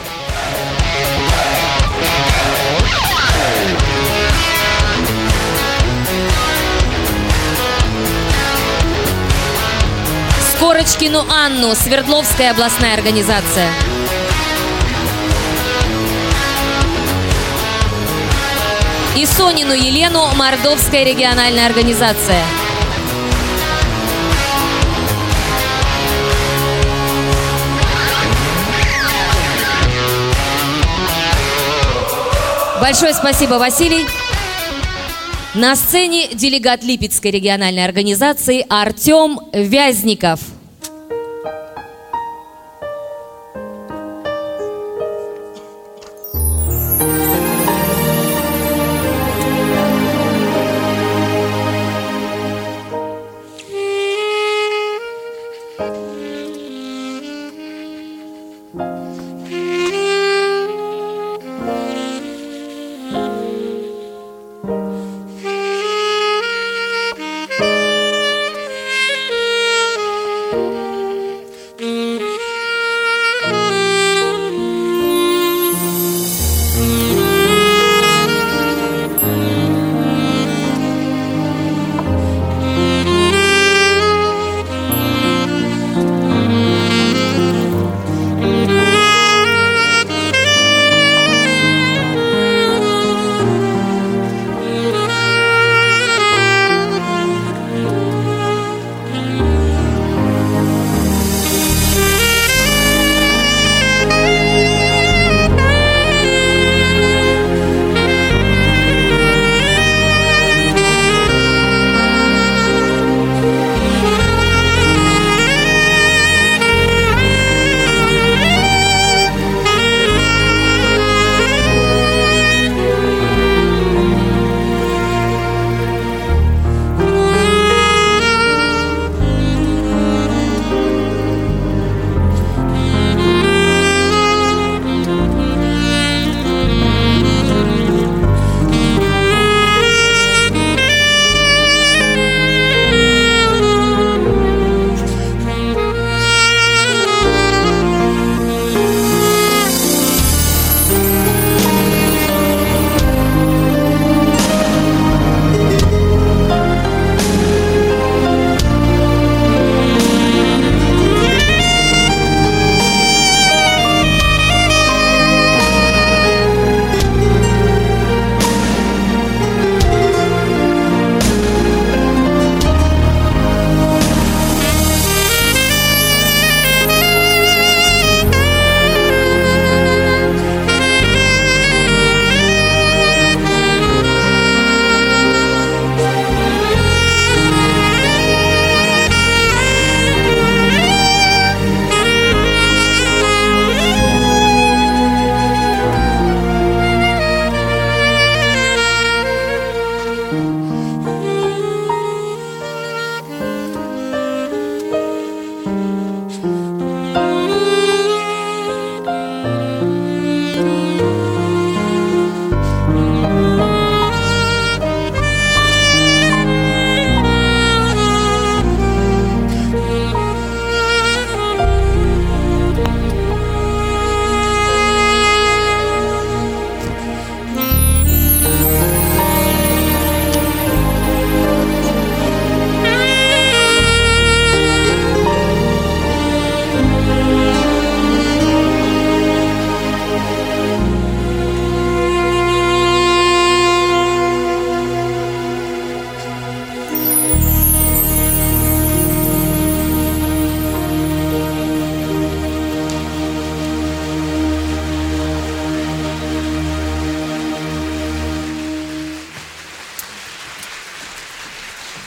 Скорочкину Анну, Свердловская областная организация. И Сонину Елену, Мордовская региональная организация. Большое спасибо, Василий. На сцене делегат Липецкой региональной организации Артем Вязников.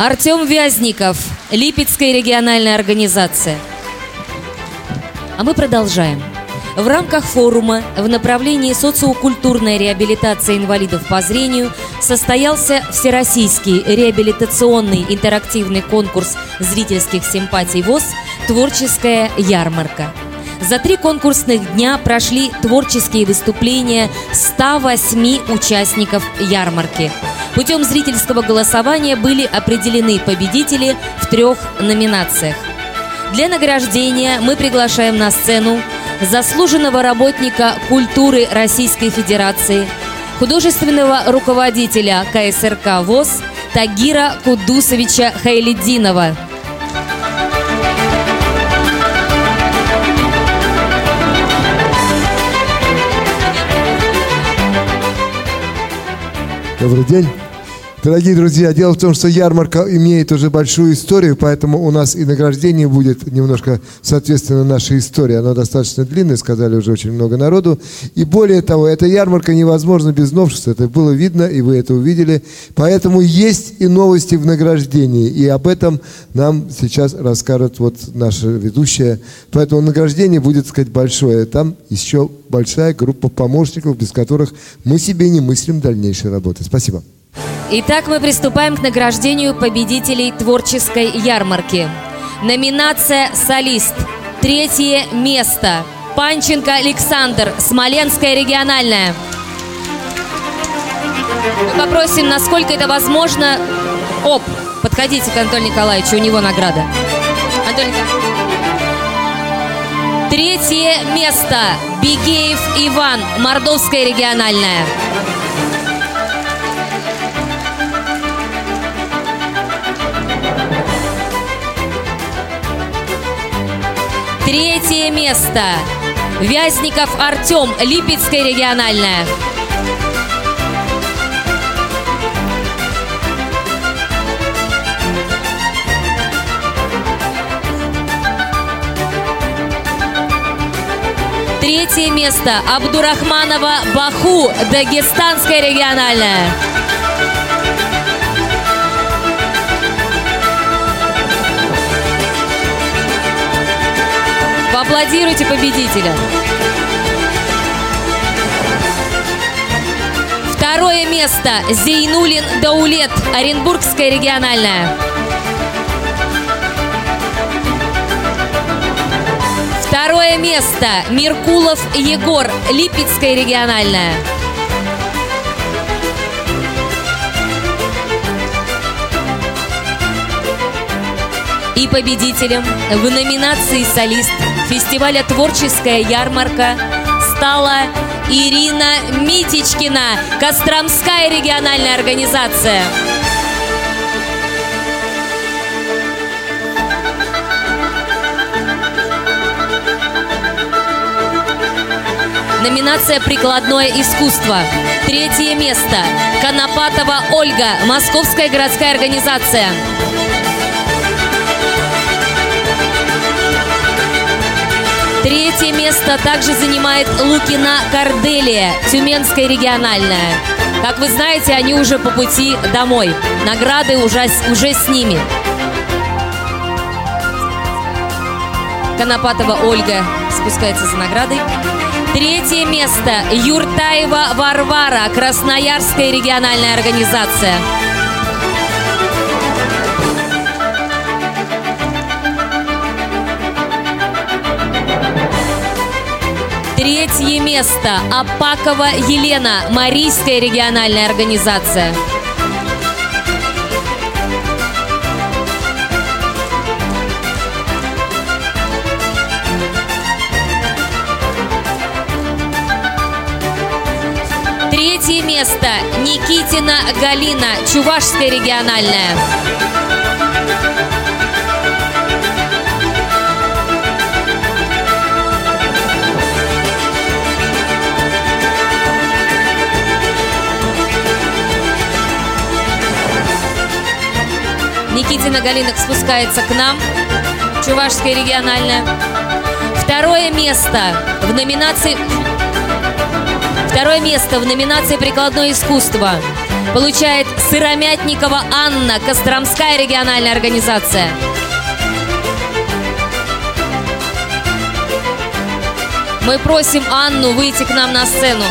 Артем Вязников, Липецкая региональная организация. А мы продолжаем. В рамках форума в направлении социокультурной реабилитации инвалидов по зрению состоялся Всероссийский реабилитационный интерактивный конкурс зрительских симпатий ВОЗ «Творческая ярмарка». За три конкурсных дня прошли творческие выступления 108 участников ярмарки. Путем зрительского голосования были определены победители в трех номинациях. Для награждения мы приглашаем на сцену заслуженного работника культуры Российской Федерации, художественного руководителя КСРК ВОЗ Тагира Кудусовича Хайлединова. Добрый день. Дорогие друзья, дело в том, что ярмарка имеет уже большую историю, поэтому у нас и награждение будет немножко соответственно нашей истории. Оно достаточно длинное, сказали уже очень много народу. И более того, эта ярмарка невозможна без новшеств. Это было видно, и вы это увидели. Поэтому есть и новости в награждении. И об этом нам сейчас расскажет вот наша ведущая. Поэтому награждение будет, сказать, большое. Там еще большая группа помощников, без которых мы себе не мыслим дальнейшей работы. Спасибо. Итак, мы приступаем к награждению победителей творческой ярмарки. Номинация «Солист». Третье место. Панченко Александр, Смоленская региональная. Мы попросим, насколько это возможно. Оп, подходите к Антону Николаевичу, у него награда. Антон. Третье место. Бигеев Иван, Мордовская региональная. Третье место. Вязников Артем, Липецкая региональная. Третье место. Абдурахманова Баху, Дагестанская региональная. Поаплодируйте победителя. Второе место. Зейнулин Даулет, Оренбургская региональная. Второе место. Меркулов Егор, Липецкая региональная. И победителем в номинации «Солист» фестиваля «Творческая ярмарка» стала Ирина Митичкина, Костромская региональная организация. Номинация «Прикладное искусство». Третье место. Конопатова Ольга, Московская городская организация. Третье место также занимает Лукина Корделия, Тюменская региональная. Как вы знаете, они уже по пути домой. Награды уже, уже с ними. Конопатова Ольга спускается за наградой. Третье место Юртаева Варвара, Красноярская региональная организация. Третье место Апакова Елена, Марийская региональная организация. Третье место Никитина Галина, Чувашская региональная. Никитина Галинок спускается к нам. Чувашская региональная. Второе место в номинации... Второе место в номинации «Прикладное искусство». получает Сыромятникова Анна, Костромская региональная организация. Мы просим Анну выйти к нам на сцену.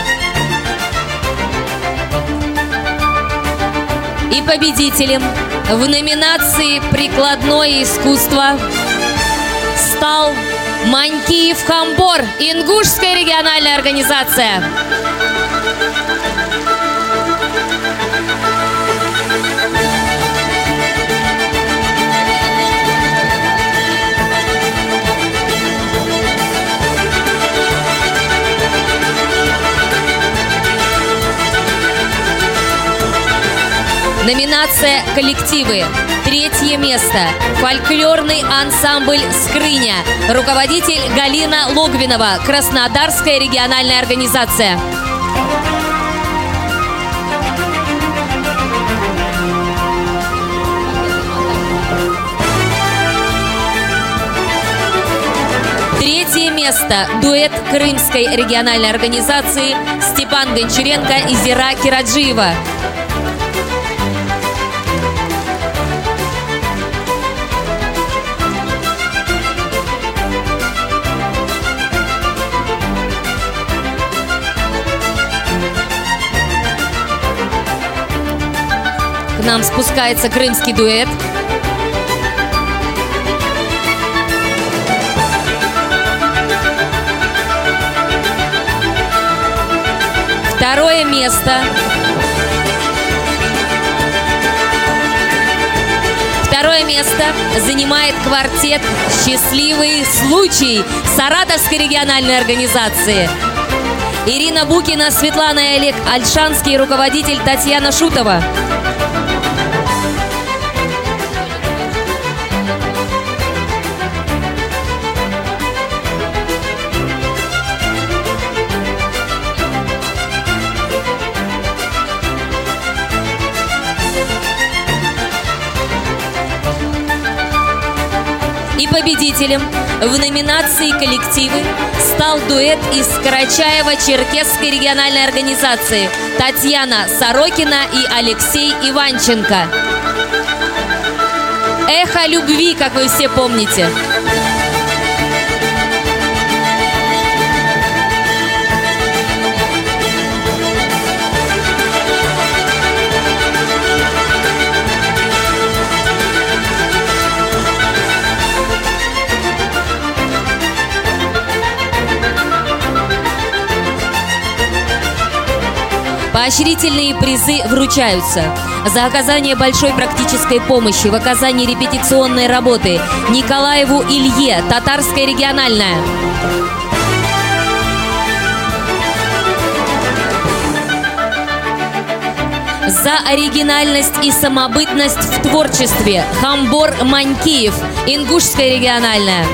И победителем в номинации «Прикладное искусство» стал Манькиев Хамбор, Ингушская региональная организация. Номинация «Коллективы». Третье место. Фольклорный ансамбль «Скрыня». Руководитель Галина Логвинова. Краснодарская региональная организация. Третье место. Дуэт Крымской региональной организации Степан Гончаренко и Зира Кираджиева. Нам спускается крымский дуэт. Второе место. Второе место занимает квартет «Счастливый случай» Саратовской региональной организации. Ирина Букина, Светлана и Олег Альшанский, руководитель Татьяна Шутова. Победителем в номинации «Коллективы» стал дуэт из Карачаева-Черкесской региональной организации Татьяна Сорокина и Алексей Иванченко. «Эхо любви», как вы все помните. Поощрительные призы вручаются за оказание большой практической помощи в оказании репетиционной работы Николаеву Илье, Татарская региональная. За оригинальность и самобытность в творчестве Хамбор Манькиев, Ингушская региональная.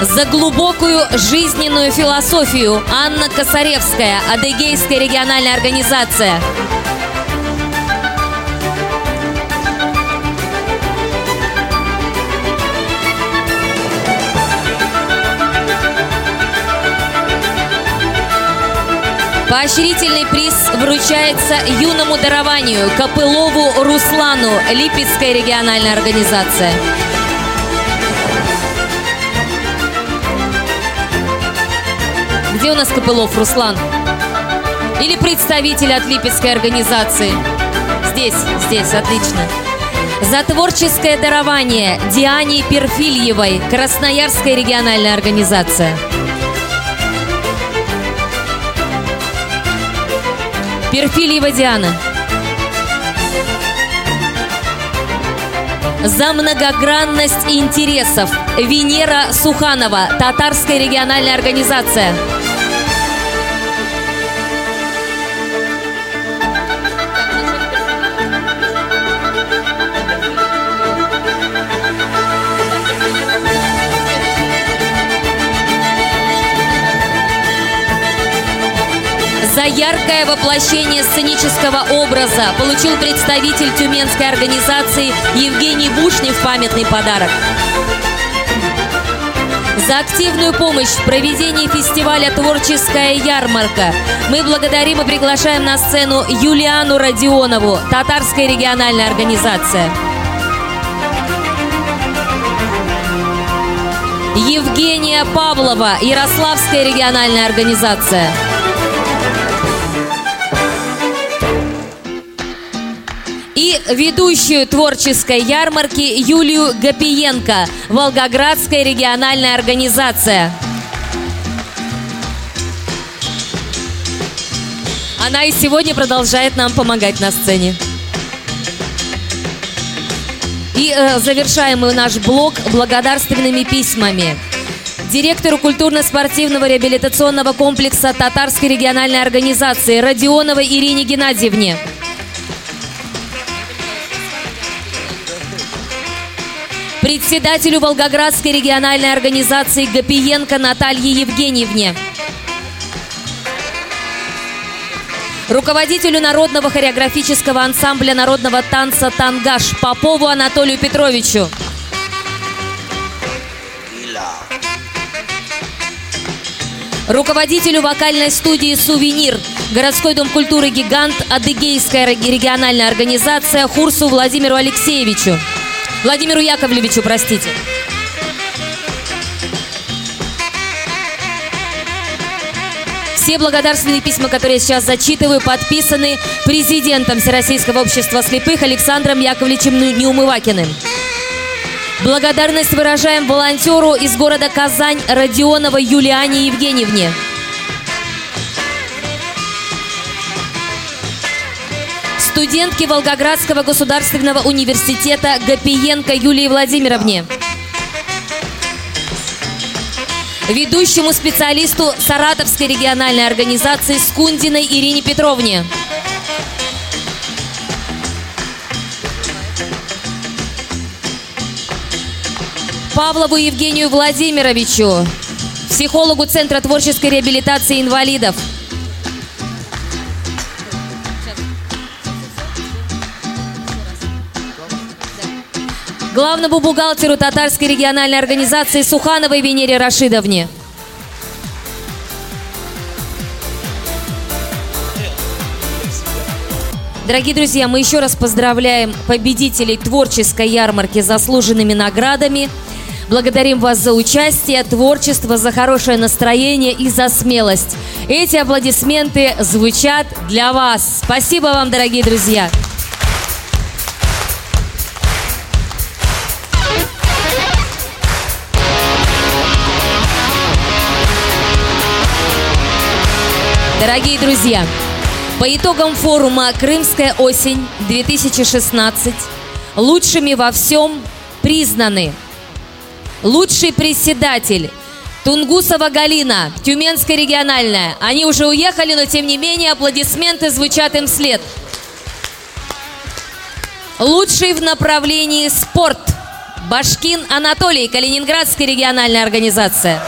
За глубокую жизненную философию Анна Косаревская, Адыгейская региональная организация. Поощрительный приз вручается юному дарованию Копылову Руслану, Липецкая региональная организация. Где у нас Копылов Руслан? Или представитель от Липецкой организации? Здесь, здесь, отлично. За творческое дарование Диане Перфильевой, Красноярская региональная организация. Перфильева Диана. За многогранность интересов Венера Суханова, Татарская региональная организация. За яркое воплощение сценического образа получил представитель тюменской организации Евгений Бушнев памятный подарок. за активную помощь в проведении фестиваля «Творческая ярмарка». Мы благодарим и приглашаем на сцену Юлиану Родионову, Татарская региональная организация. Евгения Павлова, Ярославская региональная организация. Ведущую творческой ярмарки Юлию Гапиенко, Волгоградская региональная организация. Она и сегодня продолжает нам помогать на сцене. И э, завершаем мы наш блог благодарственными письмами. Директору культурно-спортивного реабилитационного комплекса Татарской региональной организации Родионовой Ирине Геннадьевне. Председателю Волгоградской региональной организации Гапиенко Наталье Евгеньевне. руководителю Народного хореографического ансамбля народного танца «Тангаш» Попову Анатолию Петровичу. Руководителю вокальной студии «Сувенир», городской дом культуры «Гигант», Адыгейская региональная организация Хурсу Владимиру Алексеевичу. Владимиру Яковлевичу, простите. Все благодарственные письма, которые я сейчас зачитываю, подписаны президентом Всероссийского общества слепых Александром Яковлевичем Неумывакиным. Благодарность выражаем волонтеру из города Казань Родионова Юлиане Евгеньевне. Студентке Волгоградского государственного университета Гапиенко Юлии Владимировне ведущему специалисту Саратовской региональной организации Скундиной Ирине Петровне. Павлову Евгению Владимировичу, психологу Центра творческой реабилитации инвалидов. Главному бухгалтеру Татарской региональной организации Сухановой Венере Рашидовне. Дорогие друзья, мы еще раз поздравляем победителей творческой ярмарки заслуженными наградами. Благодарим вас за участие, творчество, за хорошее настроение и за смелость. Эти аплодисменты звучат для вас. Спасибо вам, дорогие друзья. Дорогие друзья, по итогам форума «Крымская осень-2016» лучшими во всем признаны лучший председатель Тунгусова Галина, Тюменская региональная. Они уже уехали, но тем не менее аплодисменты звучат им вслед. Лучший в направлении спорт Башкин Анатолий, Калининградская региональная организация.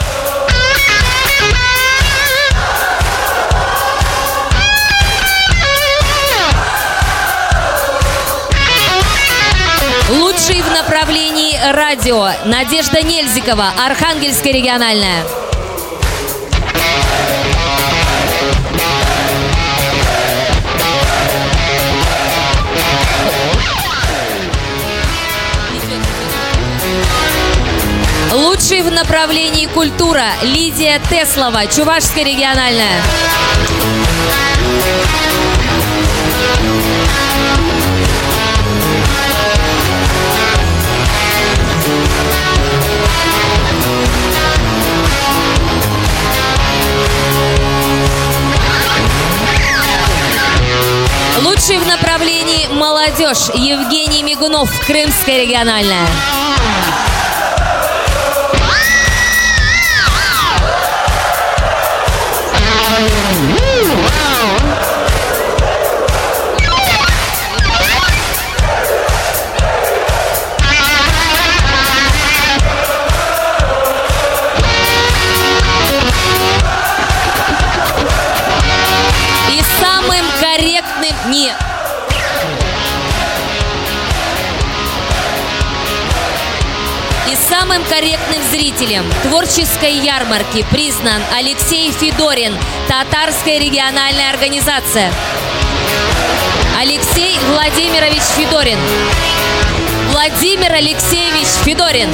Лучший в направлении радио Надежда Нельзикова, Архангельская региональная. Лучший в направлении культура Лидия Теслова, Чувашская региональная. Лучший в направлении молодежь Евгений Мигунов, Крымская региональная. Корректным зрителем творческой ярмарки признан Алексей Федорин, Татарская региональная организация. Алексей Владимирович Федорин. Владимир Алексеевич Федорин.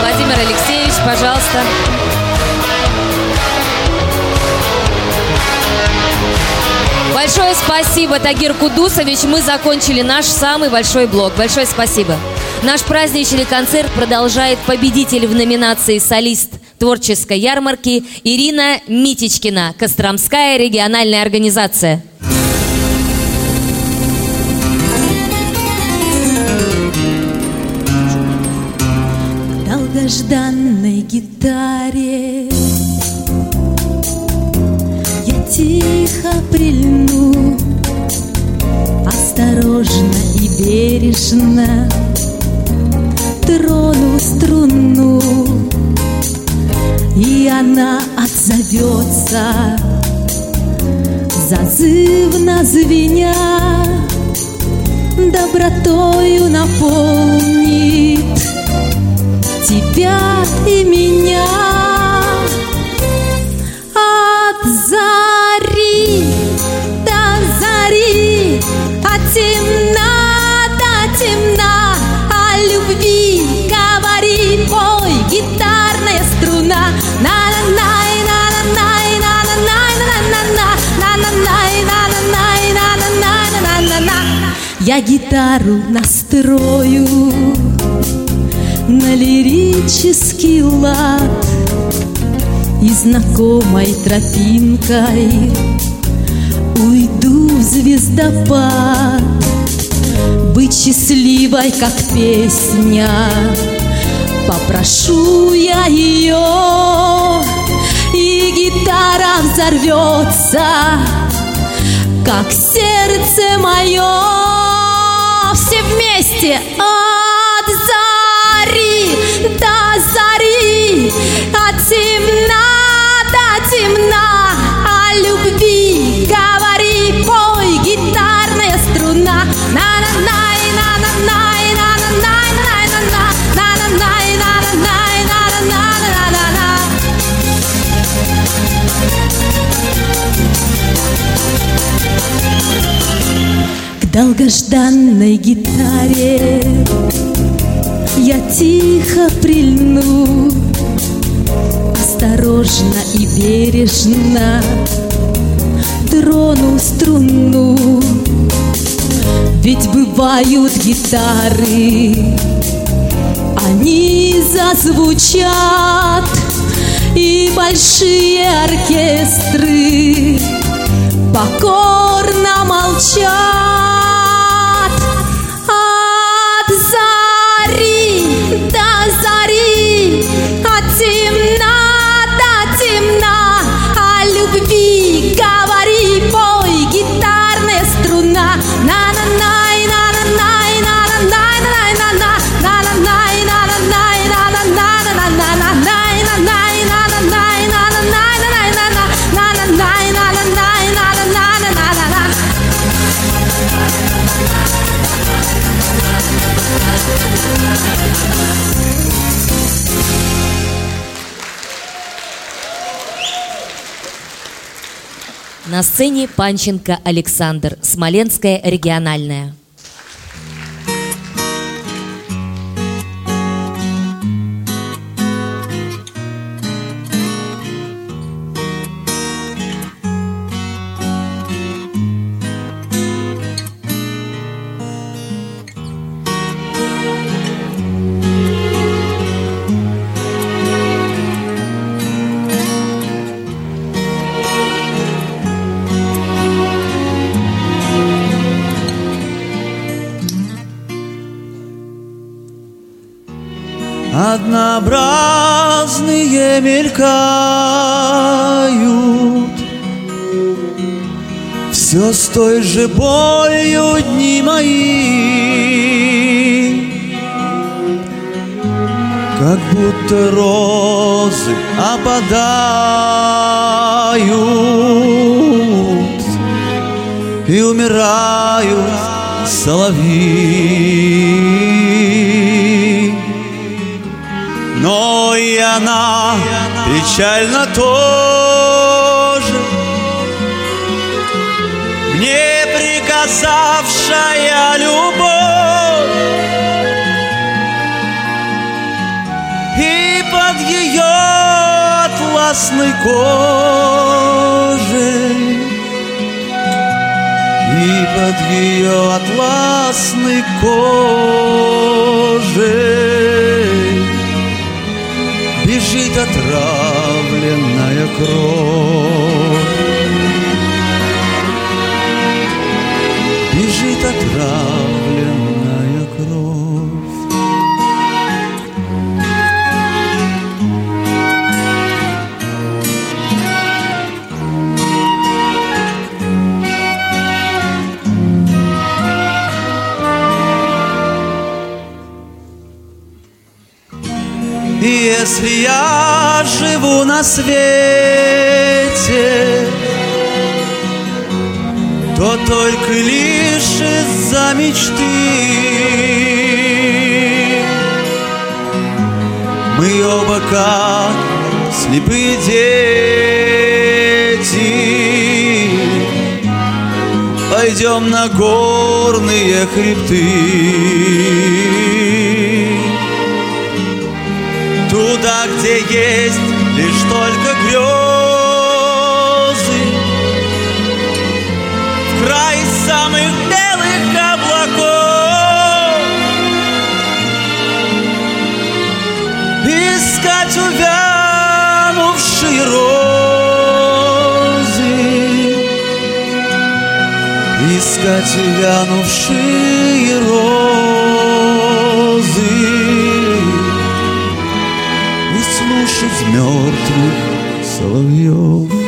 Владимир Алексеевич, пожалуйста. Большое спасибо, Тагир Кудусович. Мы закончили наш самый большой блок. Большое спасибо. Наш праздничный концерт продолжает победитель в номинации «Солист творческой ярмарки» Ирина Митичкина, Костромская региональная организация. долгожданной гитаре. Я тихо прильну Осторожно и бережно Трону струну И она отзовется. Зазывно звеня Добротою наполнит тебя и меня Я гитару настрою на лирический лад И знакомой тропинкой Уйду в звездопад. Быть счастливой, как песня Попрошу я ее И гитара взорвется Как сердце мое Все вместе. От долгожданной гитаре. Я тихо прильну Осторожно и бережно Трону струну. Ведь бывают гитары Они зазвучат И большие оркестры Покорно молчат На сцене Панченко Александр, Смоленская региональная. Мелькают. Все с той же болью дни мои. Как будто розы опадают И умирают соловьи. Но и она печально тоже. Мне приказавшая любовь И под ее атласной кожей И под ее атласной кожей Бежит отравленная кровь. Бежит отравленная если я живу на свете, то только лишь из-за мечты. Мы оба как слепые дети. Пойдем на горные хребты Туда, где есть лишь только грезы. В край самых белых облаков. Искать увянувшие розы. Искать увянувшие розы слушать мертвых соловьев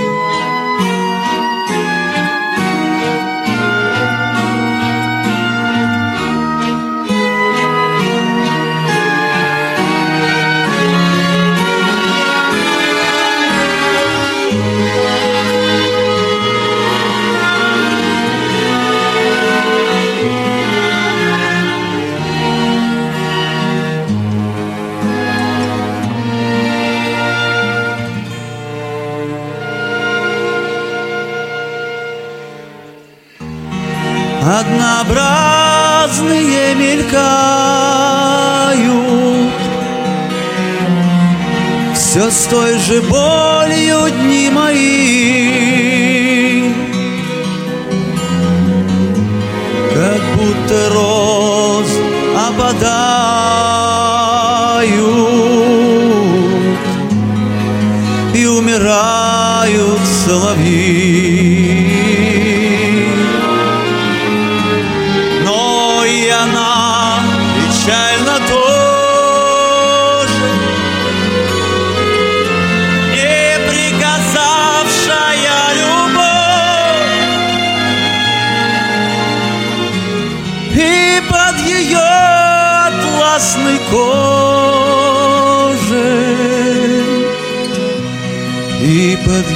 с той же болью дни мои. Как будто роз опадают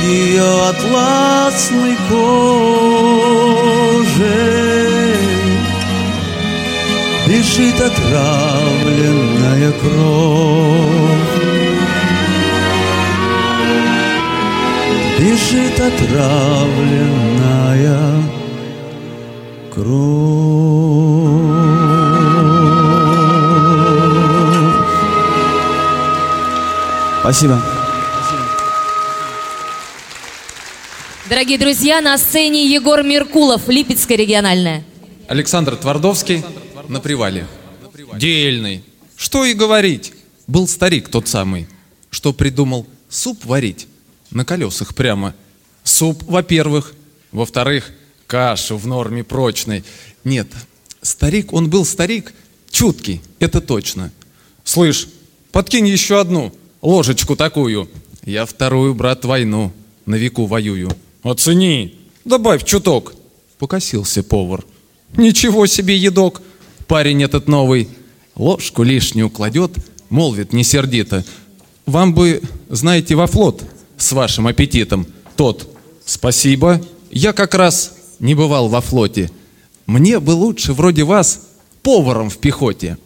ее атласной кожей. Бежит отравленная кровь. Бежит отравленная кровь. Спасибо. Дорогие друзья, на сцене Егор Меркулов, Липецкая региональная. Александр Твардовский на привале. Дельный. Что и говорить. Был старик тот самый, что придумал суп варить на колесах прямо. Суп, во-первых. Во-вторых, кашу в норме прочной. Нет, старик, он был старик, чуткий, это точно. Слышь, подкинь еще одну, ложечку такую. Я вторую, брат, войну на веку воюю. Оцени, добавь чуток. Покосился повар. Ничего себе едок. Парень этот новый ложку лишнюю кладет, молвит не сердито. Вам бы, знаете, во флот с вашим аппетитом. Тот, спасибо, я как раз не бывал во флоте. Мне бы лучше вроде вас поваром в пехоте.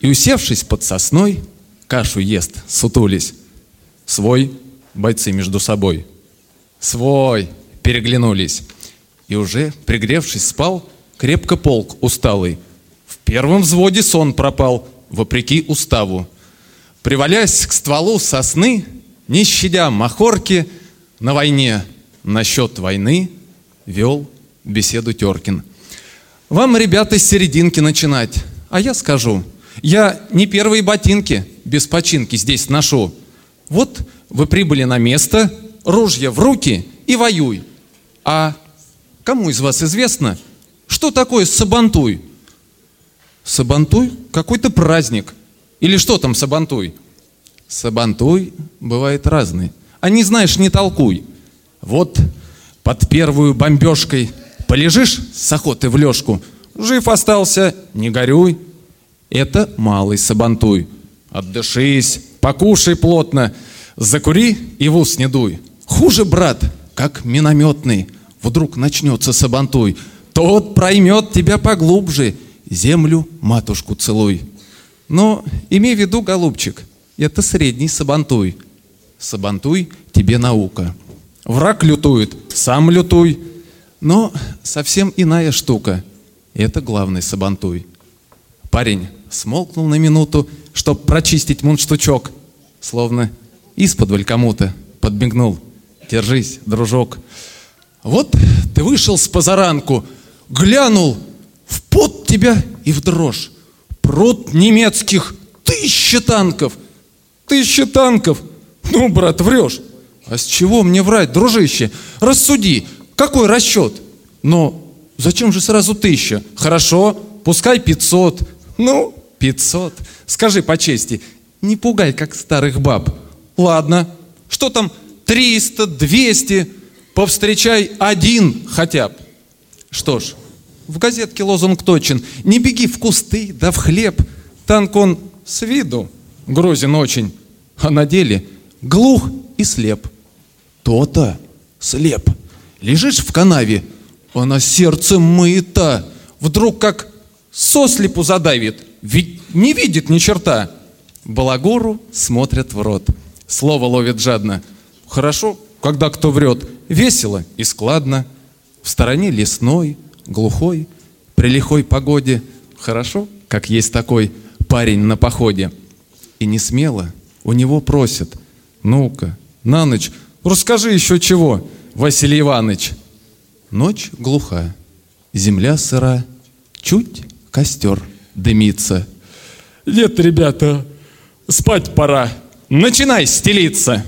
И усевшись под сосной, кашу ест, сутулись. Свой, бойцы между собой. Свой, переглянулись. И уже, пригревшись, спал крепко полк усталый. В первом взводе сон пропал, вопреки уставу. Привалясь к стволу сосны, не щадя махорки, на войне насчет войны вел беседу Теркин. Вам, ребята, с серединки начинать, а я скажу, я не первые ботинки без починки здесь ношу. Вот вы прибыли на место, ружья в руки и воюй. А кому из вас известно, что такое сабантуй? Сабантуй? Какой-то праздник. Или что там сабантуй? Сабантуй бывает разный. А не знаешь, не толкуй. Вот под первую бомбежкой полежишь с охоты в лёжку, жив остался, не горюй. Это малый сабантуй. Отдышись, покушай плотно, закури и в ус не дуй. Хуже, брат, как минометный, вдруг начнется сабантуй. Тот проймет тебя поглубже, землю матушку целуй. Но имей в виду, голубчик, это средний сабантуй. Сабантуй тебе наука. Враг лютует, сам лютуй. Но совсем иная штука. Это главный сабантуй. Парень смолкнул на минуту, чтоб прочистить мундштучок. Словно исподволь кому-то подмигнул. Держись, дружок. Вот ты вышел с позаранку, глянул, в пот тебя и в дрожь. Пруд немецких, тысяча танков. Тысяча танков. Ну, брат, врешь. А с чего мне врать, дружище? Рассуди, какой расчет? Но зачем же сразу тысяча? Хорошо, пускай пятьсот. Ну, пятьсот. Скажи по чести, не пугай, как старых баб. Ладно, что там триста, двести? Повстречай один хотя бы. Что ж, в газетке лозунг точен. Не беги в кусты, да в хлеб. Танк он с виду грозен очень, а на деле глух и слеп. То-то слеп. Лежишь в канаве, а на сердце мыто. Вдруг как сослепу задавит, ведь не видит ни черта. Балагуру смотрят в рот. Слово ловит жадно. Хорошо, когда кто врет. Весело и складно. В стороне лесной, глухой, при лихой погоде. Хорошо, как есть такой парень на походе. И не смело у него просят. Ну-ка, на ночь, расскажи еще чего, Василий Иванович. Ночь глуха, земля сыра, чуть костер дымится. Нет, ребята, спать пора. Начинай стелиться.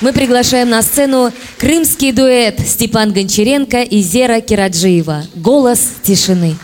Мы приглашаем на сцену крымский дуэт Степан Гончаренко и Зера Кираджиева. Голос тишины.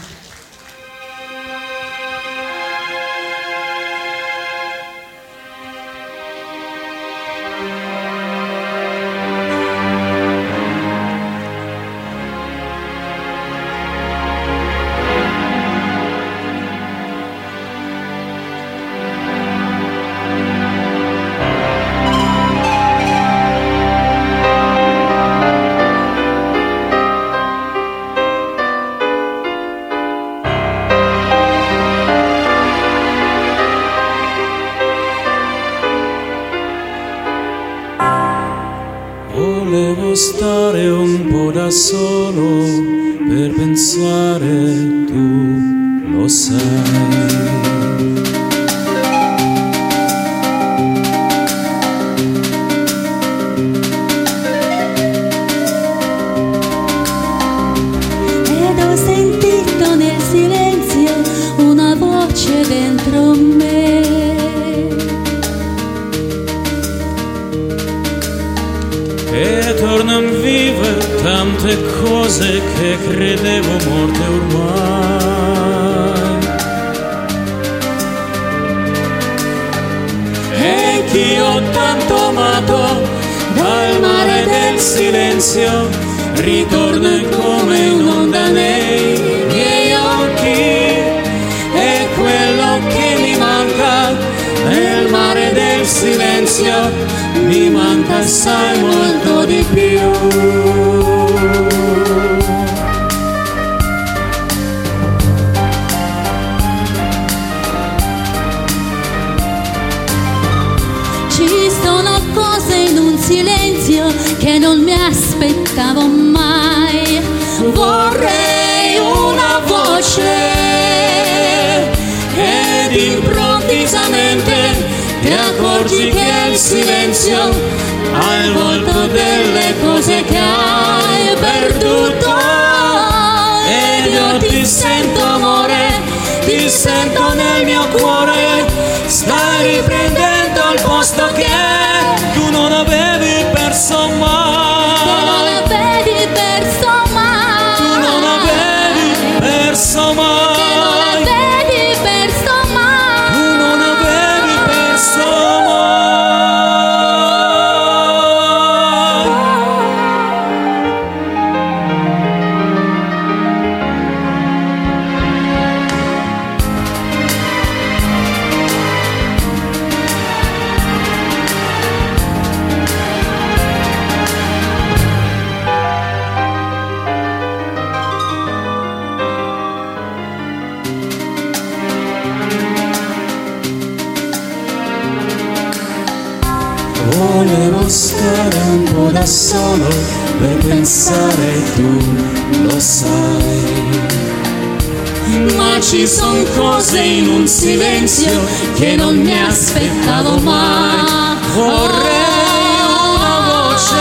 Cose in un silenzio che non mi aspettavo mai. Vorrei una voce.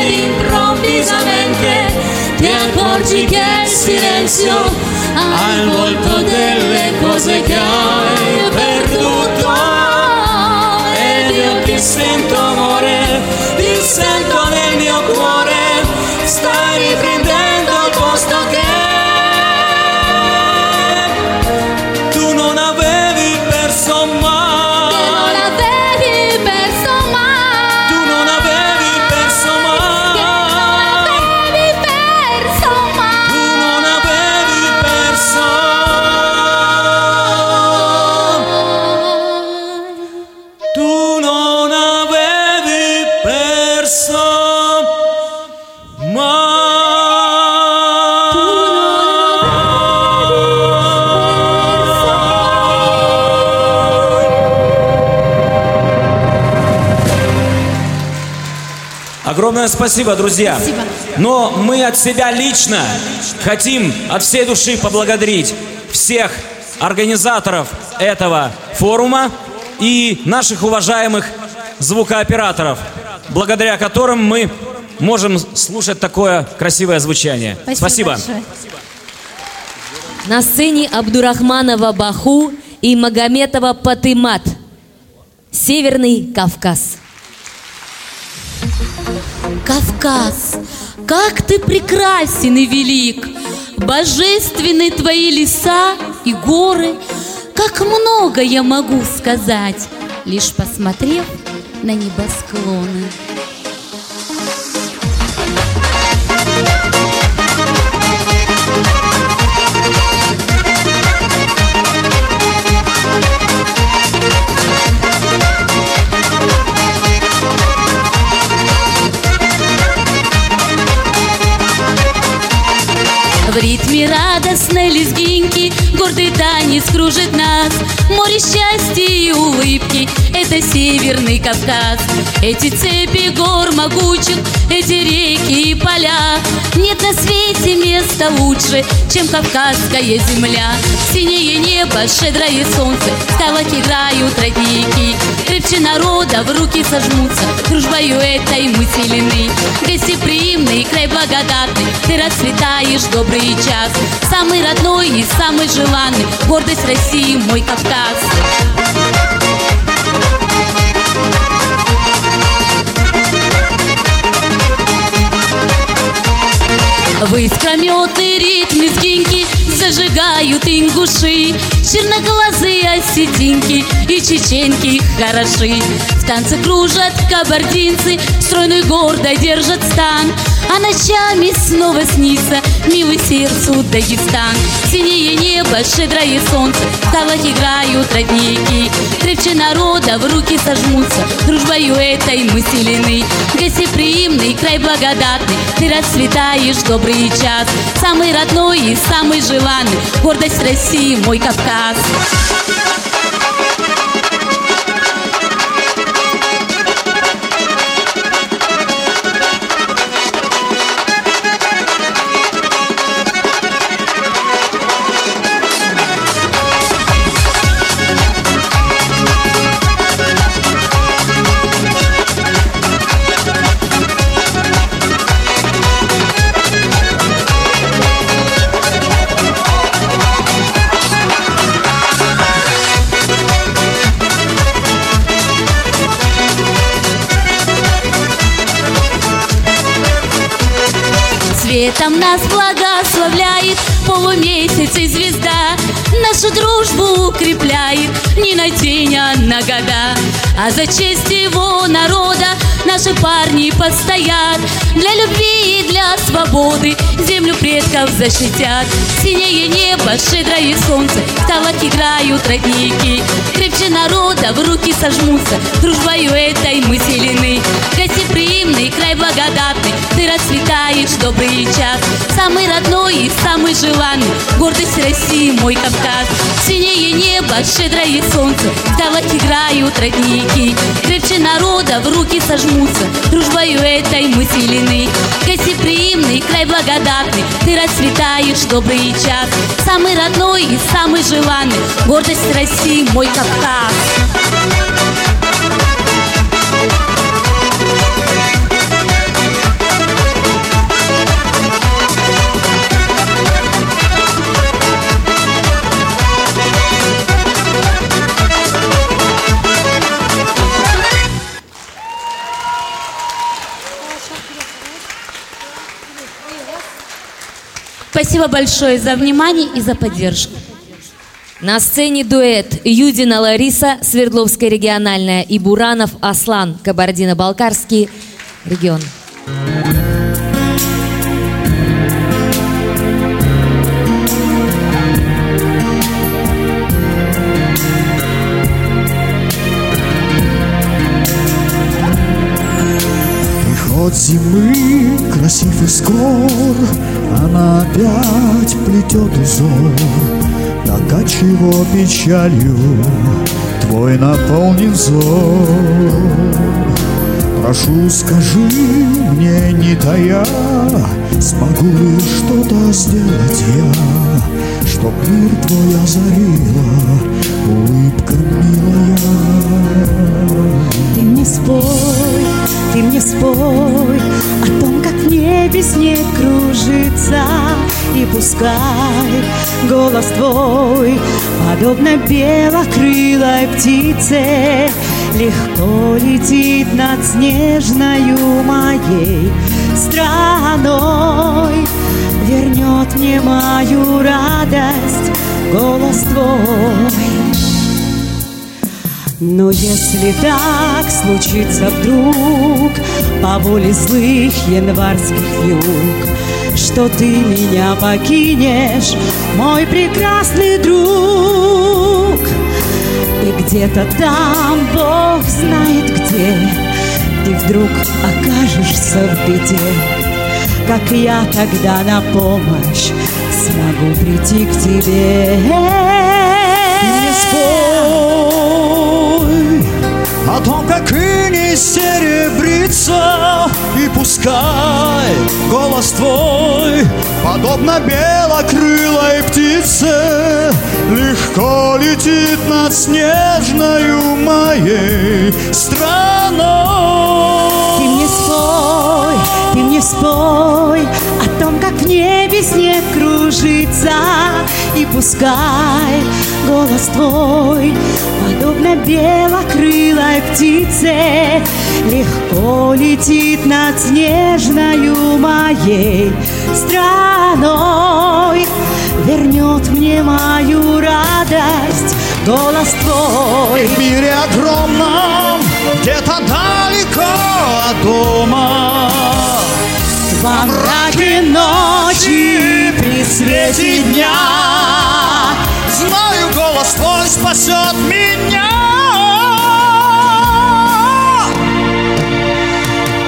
Ed improvvisamente ti accorgi che il silenzio ha il volto delle cose спасибо, друзья. Спасибо. Но мы от себя лично хотим от всей души поблагодарить всех организаторов этого форума и наших уважаемых звукооператоров, благодаря которым мы можем слушать такое красивое звучание. Спасибо. большое. На сцене Абдурахманова Баху и Магометова Патымат. Северный Кавказ. Кавказ, как ты прекрасен и велик, Божественны твои леса и горы, Как много я могу сказать, Лишь посмотрев на небосклоны. Ритме радостной лезгинки Гордый танец кружит нас. Море счастья и улыбки Это Северный Кавказ. Эти цепи гор могучих Эти реки и поля. Нет на свете места лучше Чем Кавказская земля. Синее небо, щедрое солнце В скалах играют родники Крепче народа в руки сожмутся Дружбою этой мы силены. Гостеприимный, край благодатный Ты расцветаешь добрый час. Самый родной и самый желанный Гордость России, мой Кавказ В искрометный ритм лезгинки Зажигают ингуши Черноглазые осетинки и чеченки хороши. В танце кружат кабардинцы Стройную гордо держат стан А ночами снова снится Милый сердцу Дагестан Синее небо, щедрое солнце В скалах играют родники. Крепче народа в руки сожмутся Дружбою этой мы силены. Гостеприимный, край благодатный Ты расцветаешь добрый час. Самый родной и самый желанный Гордость России, мой Кавказ нас благословляет полумесяц и звезда Нашу дружбу укрепляет не на день, а на года. А за честь его народа наши парни постоят Для любви и для свободы землю предков защитят. Синее небо, щедрое солнце, в талах играют родники. Крепче народа в руки сожмутся, дружбою этой мы силены Гостеприимный, край благодатный, ты расцветаешь добрый час. Самый родной и самый желанный, гордость России мой Кавказ Синее небо, щедрое солнце, в талах играют родники. Крепче народа в руки сожмутся, дружбою этой мы силены. Гостеприимный, край благодатный, ты расцветаешь добрый час. Самый родной и самый желанный, гордость России мой Кавказ Спасибо большое за внимание и за поддержку. На сцене дуэт Юдина Лариса, Свердловская региональная, и Буранов Аслан, Кабардино-Балкарский регион. Приход зимы красив и скор, Она опять плетет узор. Так отчего печалью твой наполнен взор? Прошу, скажи мне, не тая, Смогу ли что-то сделать я, Чтоб мир твой озарила улыбка милая? Ты мне спой, ты мне спой О том, как в небе снег кружится И пускай голос твой Подобно белокрылой птице Легко летит над снежною моей страной. Вернет мне мою радость голос твой но если так случится вдруг По воле злых январских юг Что ты меня покинешь, мой прекрасный друг. И где-то там, Бог знает где Ты вдруг окажешься в беде. Как я тогда на помощь Смогу прийти к тебе? Не спой о том, как иней серебрится И пускай голос твой Подобно белокрылой птице Легко летит над снежною моей страной. Ты мне спой, ты мне спой О том, как в небе снег кружится И пускай голос твой Подобно белокрылой птице Легко летит над снежною моей страной вернет мне мою радость голос твой. В мире огромном, где-то далеко от дома. Во мраке ночи при свете дня Знаю, голос твой спасет меня.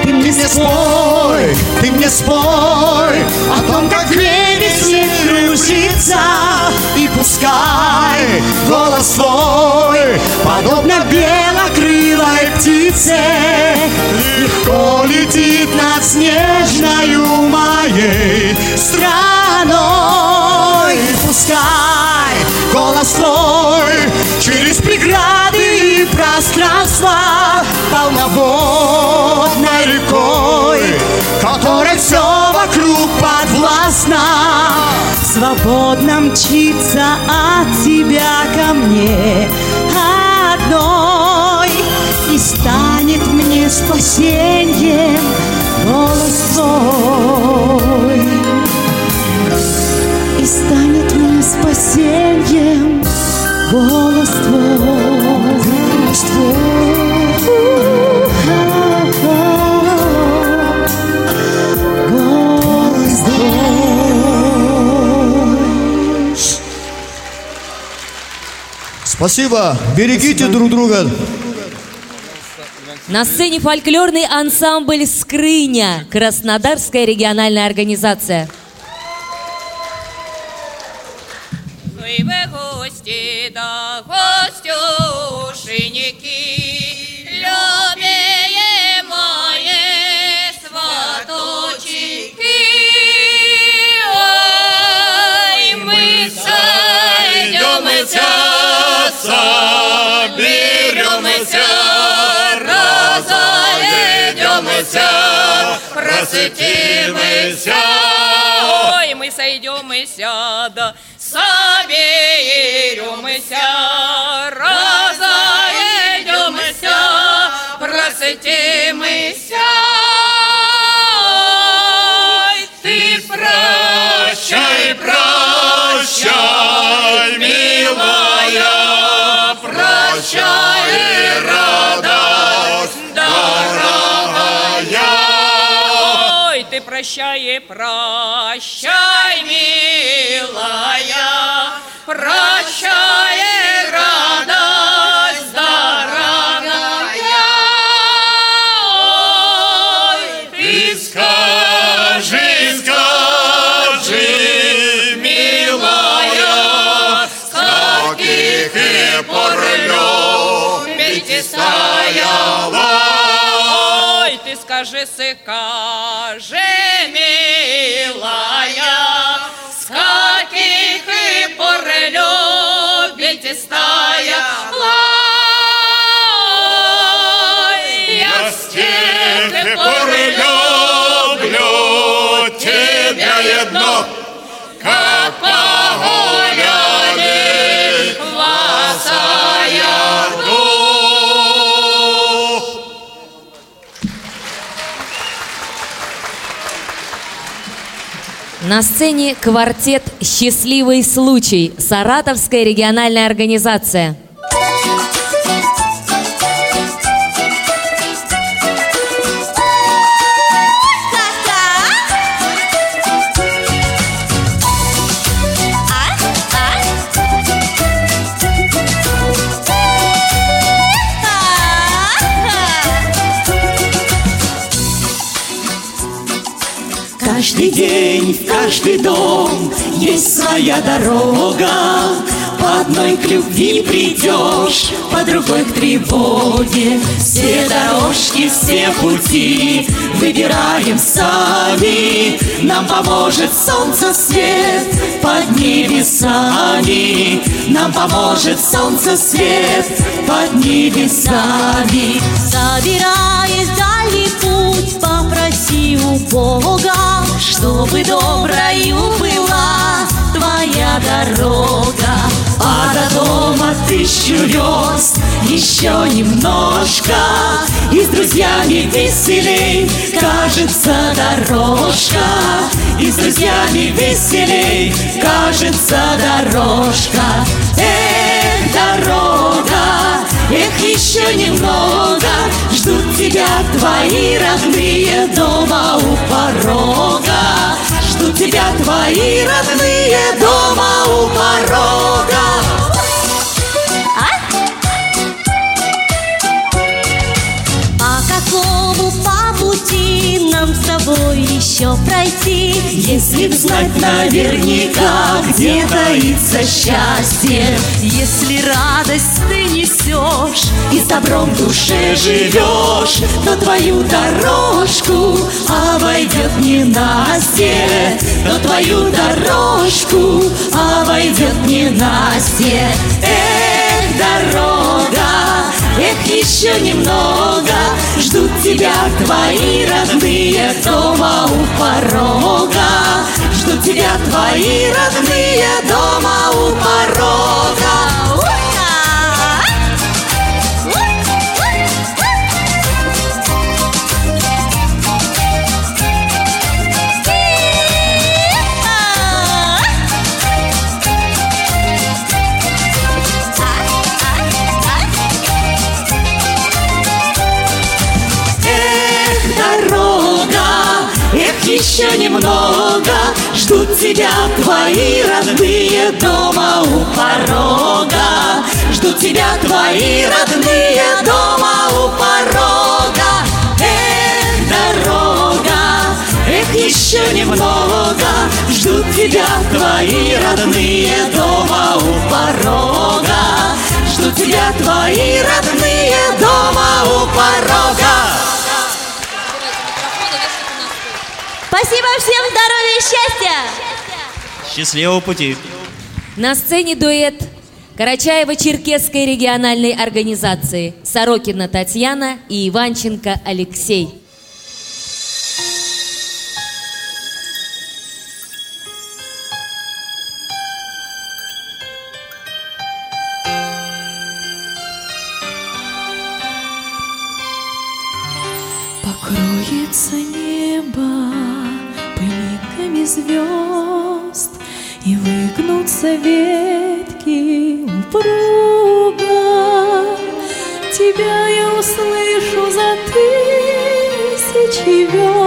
Ты мне спой, ты мне спой О том, как в небе снег кружится И пускай голос твой Подобно белокрылой птице Легко летит над снежною моей страной. Пускай голос твой Свободно мчится от тебя ко мне одной. И станет мне спасением голос твой И станет мне спасением голос Спасибо, берегите друг друга. На сцене фольклорный ансамбль «Скрыня», Краснодарская региональная организация. Разойдемся, просветимся. Ой, мы сойдемся, да соберемся, Прощай, прощай, милая, прощай, радость дорогая. Ой, ты скажи, скажи, милая, с каких и пор любить стояла. Ой, ты скажи, скажи, На сцене квартет «Счастливый случай», Саратовская региональная организация. Каждый день, каждый дом есть своя дорога. По одной к любви придешь, по другой к тревоге. Все дорожки, все пути выбираем сами. Нам поможет солнце свет под небесами. Нам поможет солнце свет под небесами. Собираясь попроси у Бога, чтобы доброю была твоя дорога. А до дома тысячу верст еще немножко И с друзьями веселей кажется дорожка, и с друзьями веселей кажется дорожка. Эх, дорога, эх, еще немного, ждут тебя твои родные дома у порога. Ждут тебя твои родные дома у порога. Еще пройти? Если б знать наверняка, где таится счастье, Если радость ты несешь и с добром в душе живешь, то твою дорожку обойдет ненастье, то твою дорожку обойдет ненастье. Эх, дорога, эх, еще немного, ждут тебя твои родные дома у порога. Ждут тебя твои родные дома у порога. Еще немного Ждут тебя твои родные дома у порога. Ждут тебя твои родные дома у порога. Эх, дорога, эх, еще немного. Ждут тебя твои родные дома у порога. Ждут тебя твои родные дома у порога Спасибо всем, здоровья и счастья! Счастливого пути. На сцене дуэт Карачаево-Черкесской региональной организации Сорокина Татьяна и Иванченко Алексей. Покроется небо пылинками звезд И выгнутся ветки упруга Тебя я услышу за тысячи верст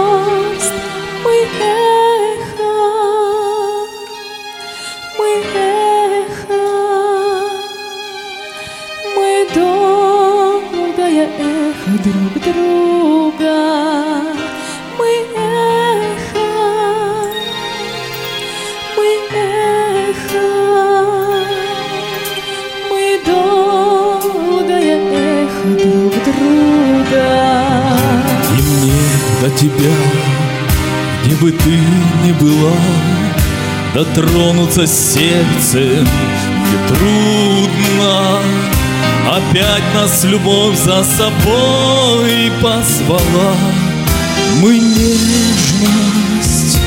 ты ни была, Дотронуться сердцем не трудно. Опять нас любовь за собой позвала. Мы нежность,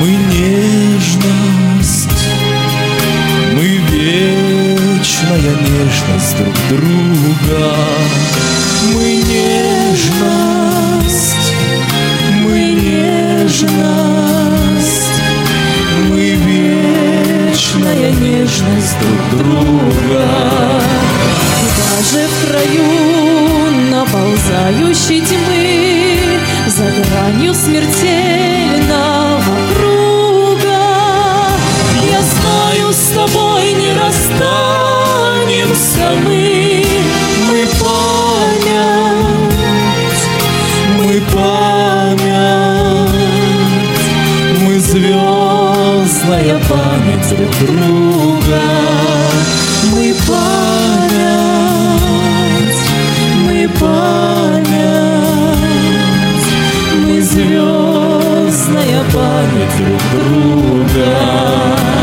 мы нежность, мы вечная нежность друг друга. Мы нежность, нежность, мы вечная нежность друг друга. Даже в краю наползающей тьмы За гранью смертельного круга. Я знаю, с тобой не расстанемся Мы звездная память друг друга. Мы память, мы память, мы звездная память друг друга.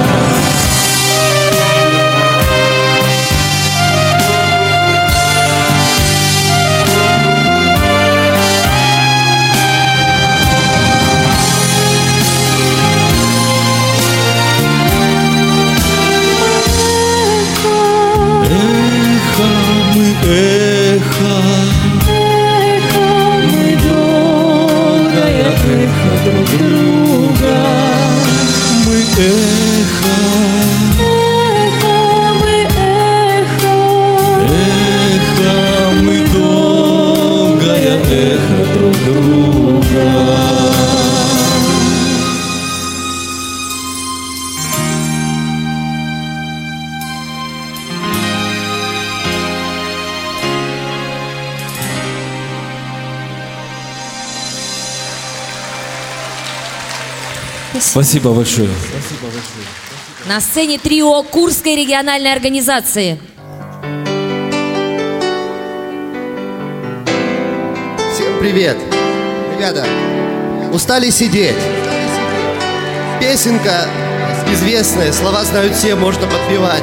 Друг друга. Спасибо большое. На сцене трио Курской региональной организации. Всем привет! Ребята, устали сидеть? Песенка известная, слова знают все, можно подпевать.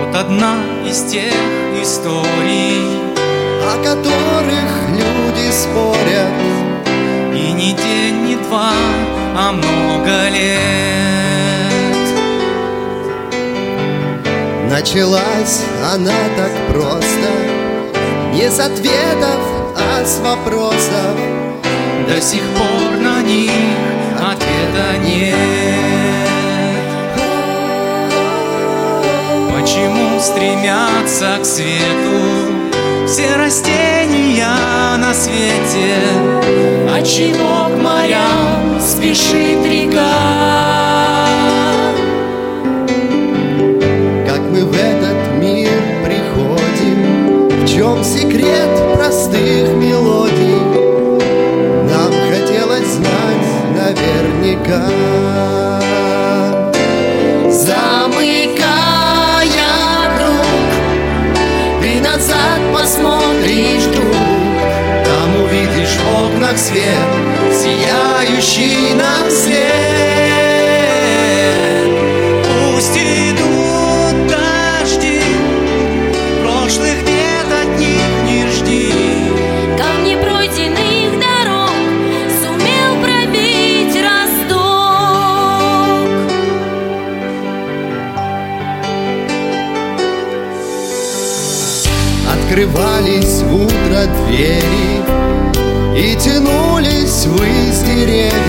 Вот одна из тех историй, о которых люди спорят. И не день, не два, а много лет. Началась она так просто, не с ответов, а с вопросов. До сих пор на них ответа нет. Почему стремятся к свету все растения на свете? Отчего к морям спешит река? Как мы в этот мир приходим, в чем секрет простых мелодий? Нам хотелось знать наверняка. Двери И тянулись ввысь деревья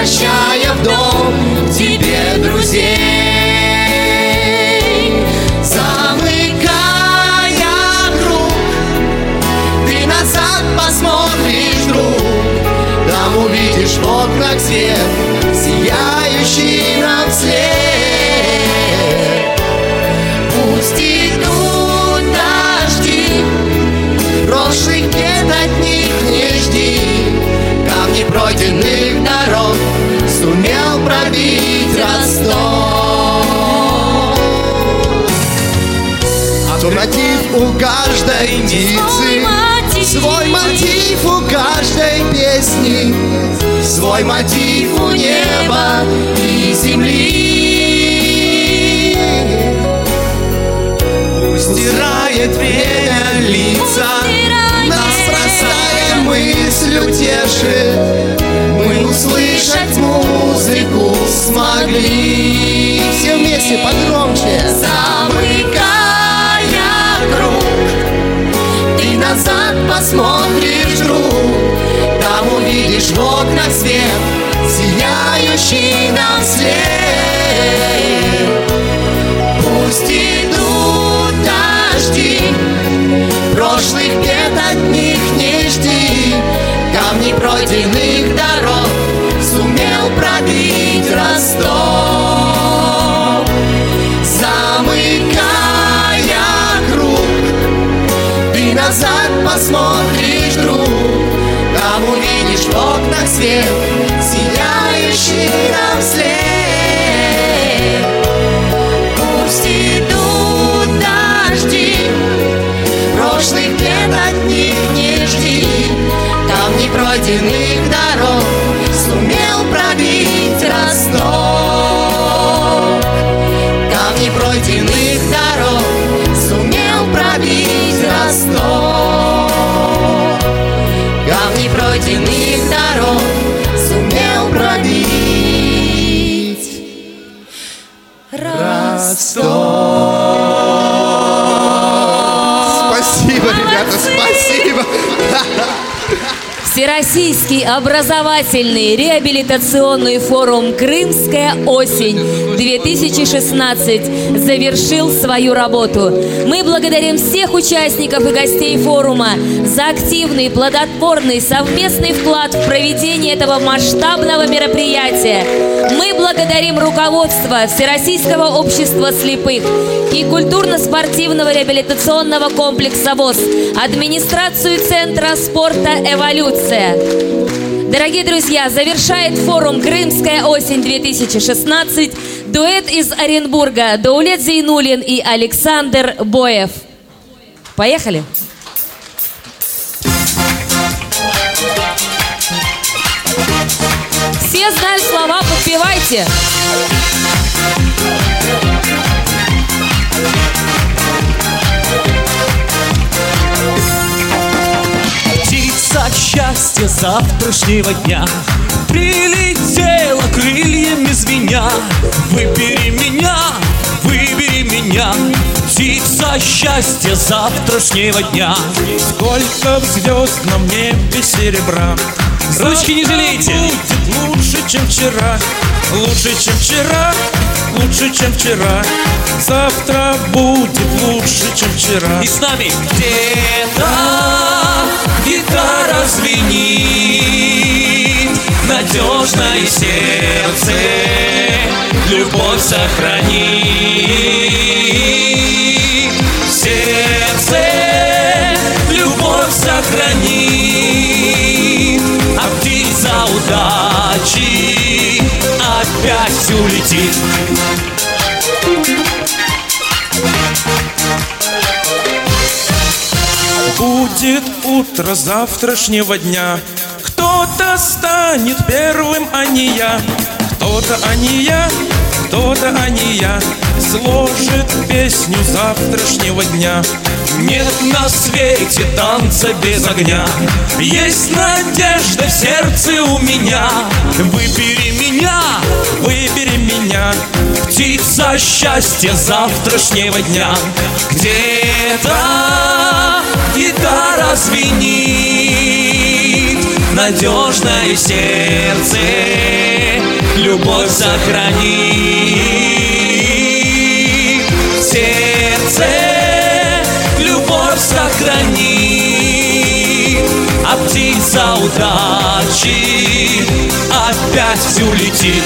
Возвращая в дом тебе друзей. Замыкая круг Ты назад посмотришь, друг. Там увидишь в окнах свет Пробить Ростов. Свой мотив у каждой птицы Свой мотив у каждой песни. Свой мотив у неба и земли. Пусть стирает время лица, Нас простая мысль утешит. Мы услышать музыку смогли. Все вместе, погромче. Замыкая круг Ты назад посмотришь, друг. Там увидишь в окнах свет Сияющий нам след. Пусть идут дожди Прошлых лет от них не жди. Камни пройдены пробить Ростов. Замыкая круг, ты назад посмотришь, друг, там увидишь в окнах свет, сияющий нам идут дожди, прошлых бед от них не жди, камни пройденных дорог Всероссийский образовательный реабилитационный форум «Крымская осень-2016» завершил свою работу. Мы благодарим всех участников и гостей форума за активный, плодотворный совместный вклад в проведение этого масштабного мероприятия. Мы благодарим руководство Всероссийского общества слепых и культурно-спортивного реабилитационного комплекса ВОЗ, администрацию Центра спорта «Эволюция». Дорогие друзья, завершает форум «Крымская осень-2016» дуэт из Оренбурга Даулет Зейнулин и Александр Боев. Поехали! Подпевайте. Птица счастья завтрашнего дня Прилетела крыльями звеня Выбери меня, выбери меня Птица счастья завтрашнего дня Сколько в звездном небе серебра Ручки не жалейте. Будет лучше, чем вчера Лучше, чем вчера Лучше, чем вчера. Завтра будет лучше, чем вчера. И с нами где-то гитара звенит Надежное сердце Любовь сохранит. Сердце Любовь сохранит А птица удачи Опять улетит. Будет утро завтрашнего дня. Кто-то станет первым, а не я. Кто-то, а не я, кто-то, а не я. Сложит песню завтрашнего дня Нет на свете танца без огня. Есть надежда в сердце у меня. Выбери меня, выбери меня Птица счастья завтрашнего дня. Где-то гитара звенит? Надежное сердце Любовь сохранит. Сердце Любовь сохранит А птица удачи Опять улетит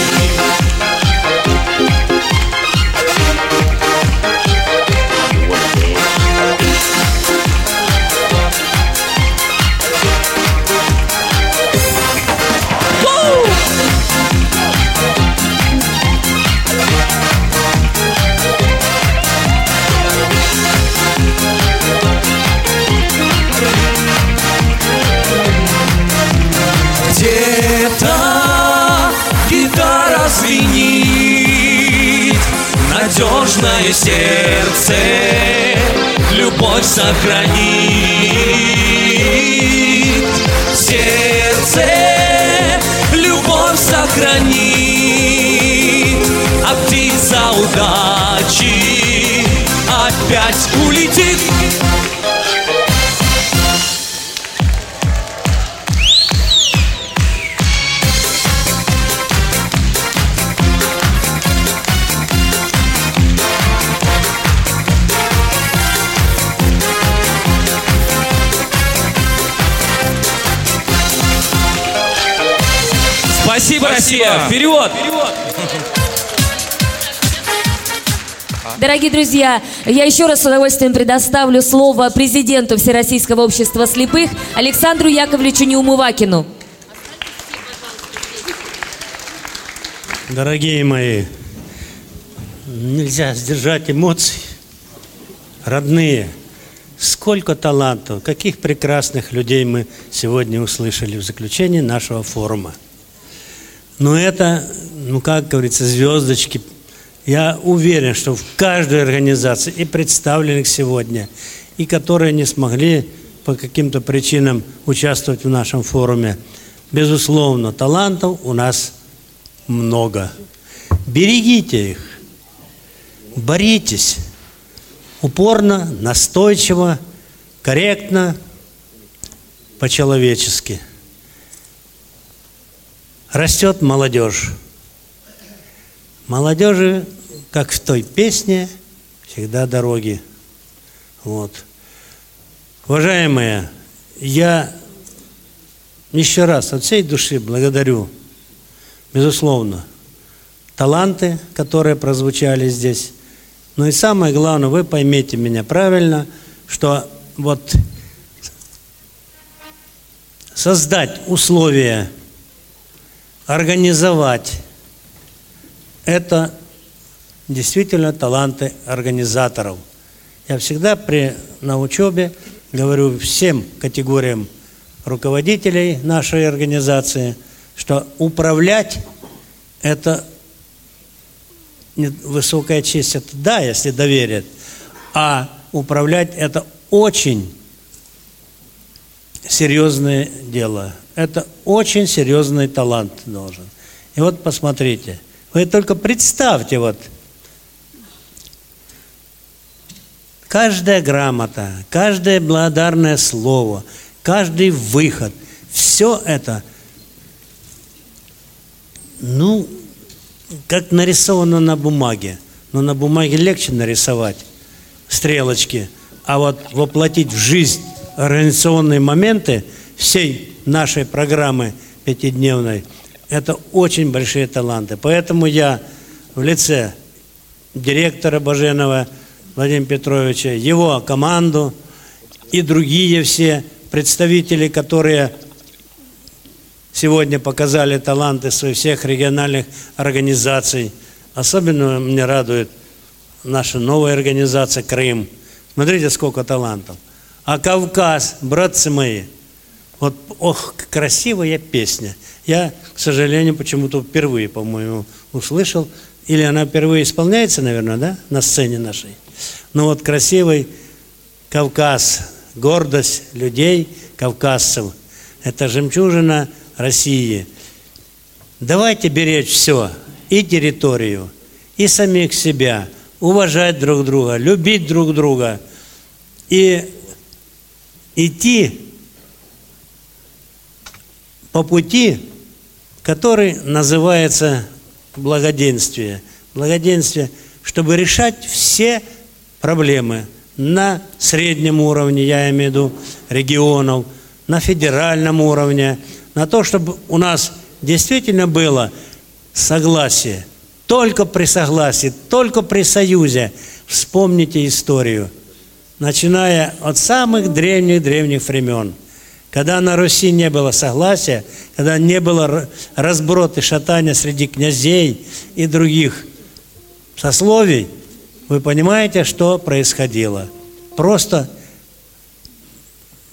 Дорогие друзья, я еще раз с удовольствием предоставлю слово президенту Всероссийского общества слепых Александру Яковлевичу Неумывакину. Дорогие мои, нельзя сдержать эмоций. Родные, сколько талантов, каких прекрасных людей мы сегодня услышали в заключении нашего форума. Но это, ну как говорится, звездочки. Я уверен, что в каждой организации и представленных сегодня, и которые не смогли по каким-то причинам участвовать в нашем форуме, безусловно, талантов у нас много. Берегите их, боритесь упорно, настойчиво, корректно, по-человечески. Растет молодежь. Молодежи, как в той песне, всегда дороги. Вот. Уважаемые, я еще раз от всей души благодарю, безусловно, таланты, которые прозвучали здесь. Но и самое главное, вы поймите меня правильно, что вот создать условия, организовать, это действительно таланты организаторов. Я всегда при, на учебе говорю всем категориям руководителей нашей организации, что управлять – это высокая честь, это да, если доверят, а управлять – это очень серьезное дело. Это очень серьезный талант должен. И вот посмотрите, вы только представьте вот, каждая грамота, каждое благодарное слово, каждый выход, все это, ну, как нарисовано на бумаге. Но на бумаге легче нарисовать стрелочки, а вот воплотить в жизнь организационные моменты всей нашей программы пятидневной, это очень большие таланты. Поэтому я в лице директора Баженова Владимира Петровича, его команду и другие все представители, которые сегодня показали таланты своих всех региональных организаций. Особенно меня радует наша новая организация «Крым». Смотрите, сколько талантов. А Кавказ, братцы мои, вот, ох, красивая песня. Я, к сожалению, почему-то впервые, по-моему, услышал. Или она впервые исполняется, наверное, да, на сцене нашей. Но вот красивый Кавказ, гордость людей, кавказцев. Это жемчужина России. Давайте беречь все, и территорию, и самих себя, уважать друг друга, любить друг друга и идти по пути, который называется благоденствие. Благоденствие, чтобы решать все проблемы на среднем уровне, я имею в виду регионов, на федеральном уровне, на то, чтобы у нас действительно было согласие. Только при согласии, только при союзе. Вспомните историю, начиная от самых древних-древних времен – когда на Руси не было согласия, когда не было р- разброд и шатания среди князей и других сословий, вы понимаете, что происходило? Просто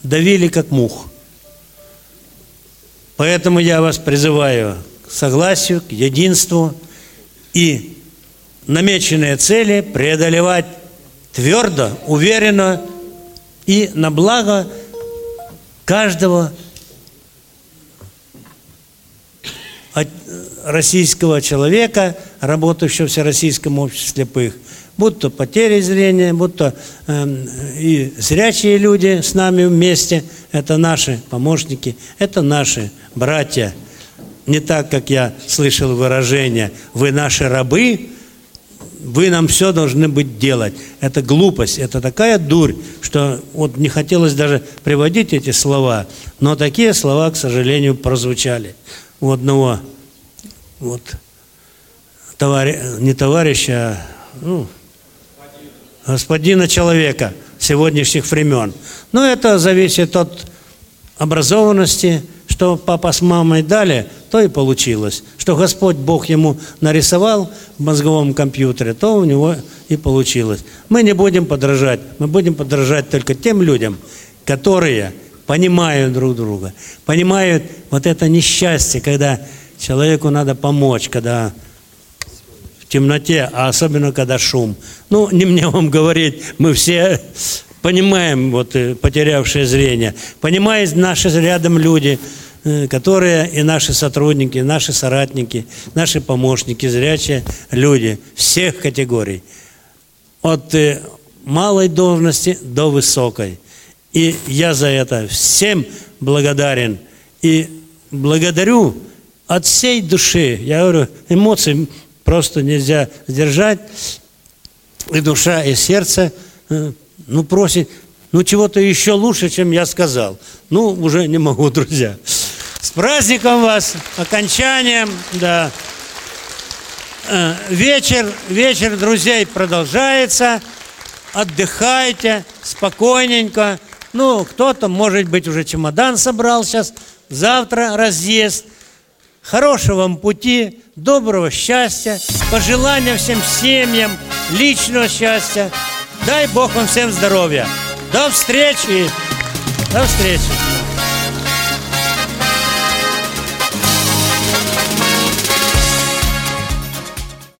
давили как мух. Поэтому я вас призываю к согласию, к единству и намеченные цели преодолевать твердо, уверенно и на благо каждого российского человека, работающего в Всероссийском обществе слепых, будь то потери зрения, будь то эм, и зрячие люди с нами вместе, это наши помощники, это наши братья. Не так, как я слышал выражение «вы наши рабы», вы нам все должны быть делать. Это глупость, это такая дурь, что вот не хотелось даже приводить эти слова, но такие слова, к сожалению, прозвучали у одного вот товарищ, не товарища, а ну, господина человека сегодняшних времен. Но это зависит от образованности, что папа с мамой дали, то и получилось. Что Господь Бог ему нарисовал в мозговом компьютере, то у него и получилось. Мы не будем подражать, мы будем подражать только тем людям, которые понимают друг друга, понимают вот это несчастье, когда человеку надо помочь, когда в темноте, а особенно когда шум. Ну, не мне вам говорить, мы все понимаем, вот э, потерявшие зрение, понимают наши рядом люди, которые и наши сотрудники, и наши соратники, наши помощники, зрячие люди всех категорий. От э, малой должности до высокой. И я за это всем благодарен. И благодарю от всей души. Я говорю, эмоций просто нельзя сдержать. И душа, и сердце, э, ну, просит, ну, чего-то еще лучше, чем я сказал. Ну, уже не могу, друзья. С праздником вас, окончанием, да. Э, Вечер, вечер друзей продолжается. Отдыхайте спокойненько. Ну, кто-то, может быть, уже чемодан собрал сейчас. Завтра разъезд. Хорошего вам пути, доброго счастья, пожелания всем семьям, личного счастья. Дай Бог вам всем здоровья. До встречи. До встречи.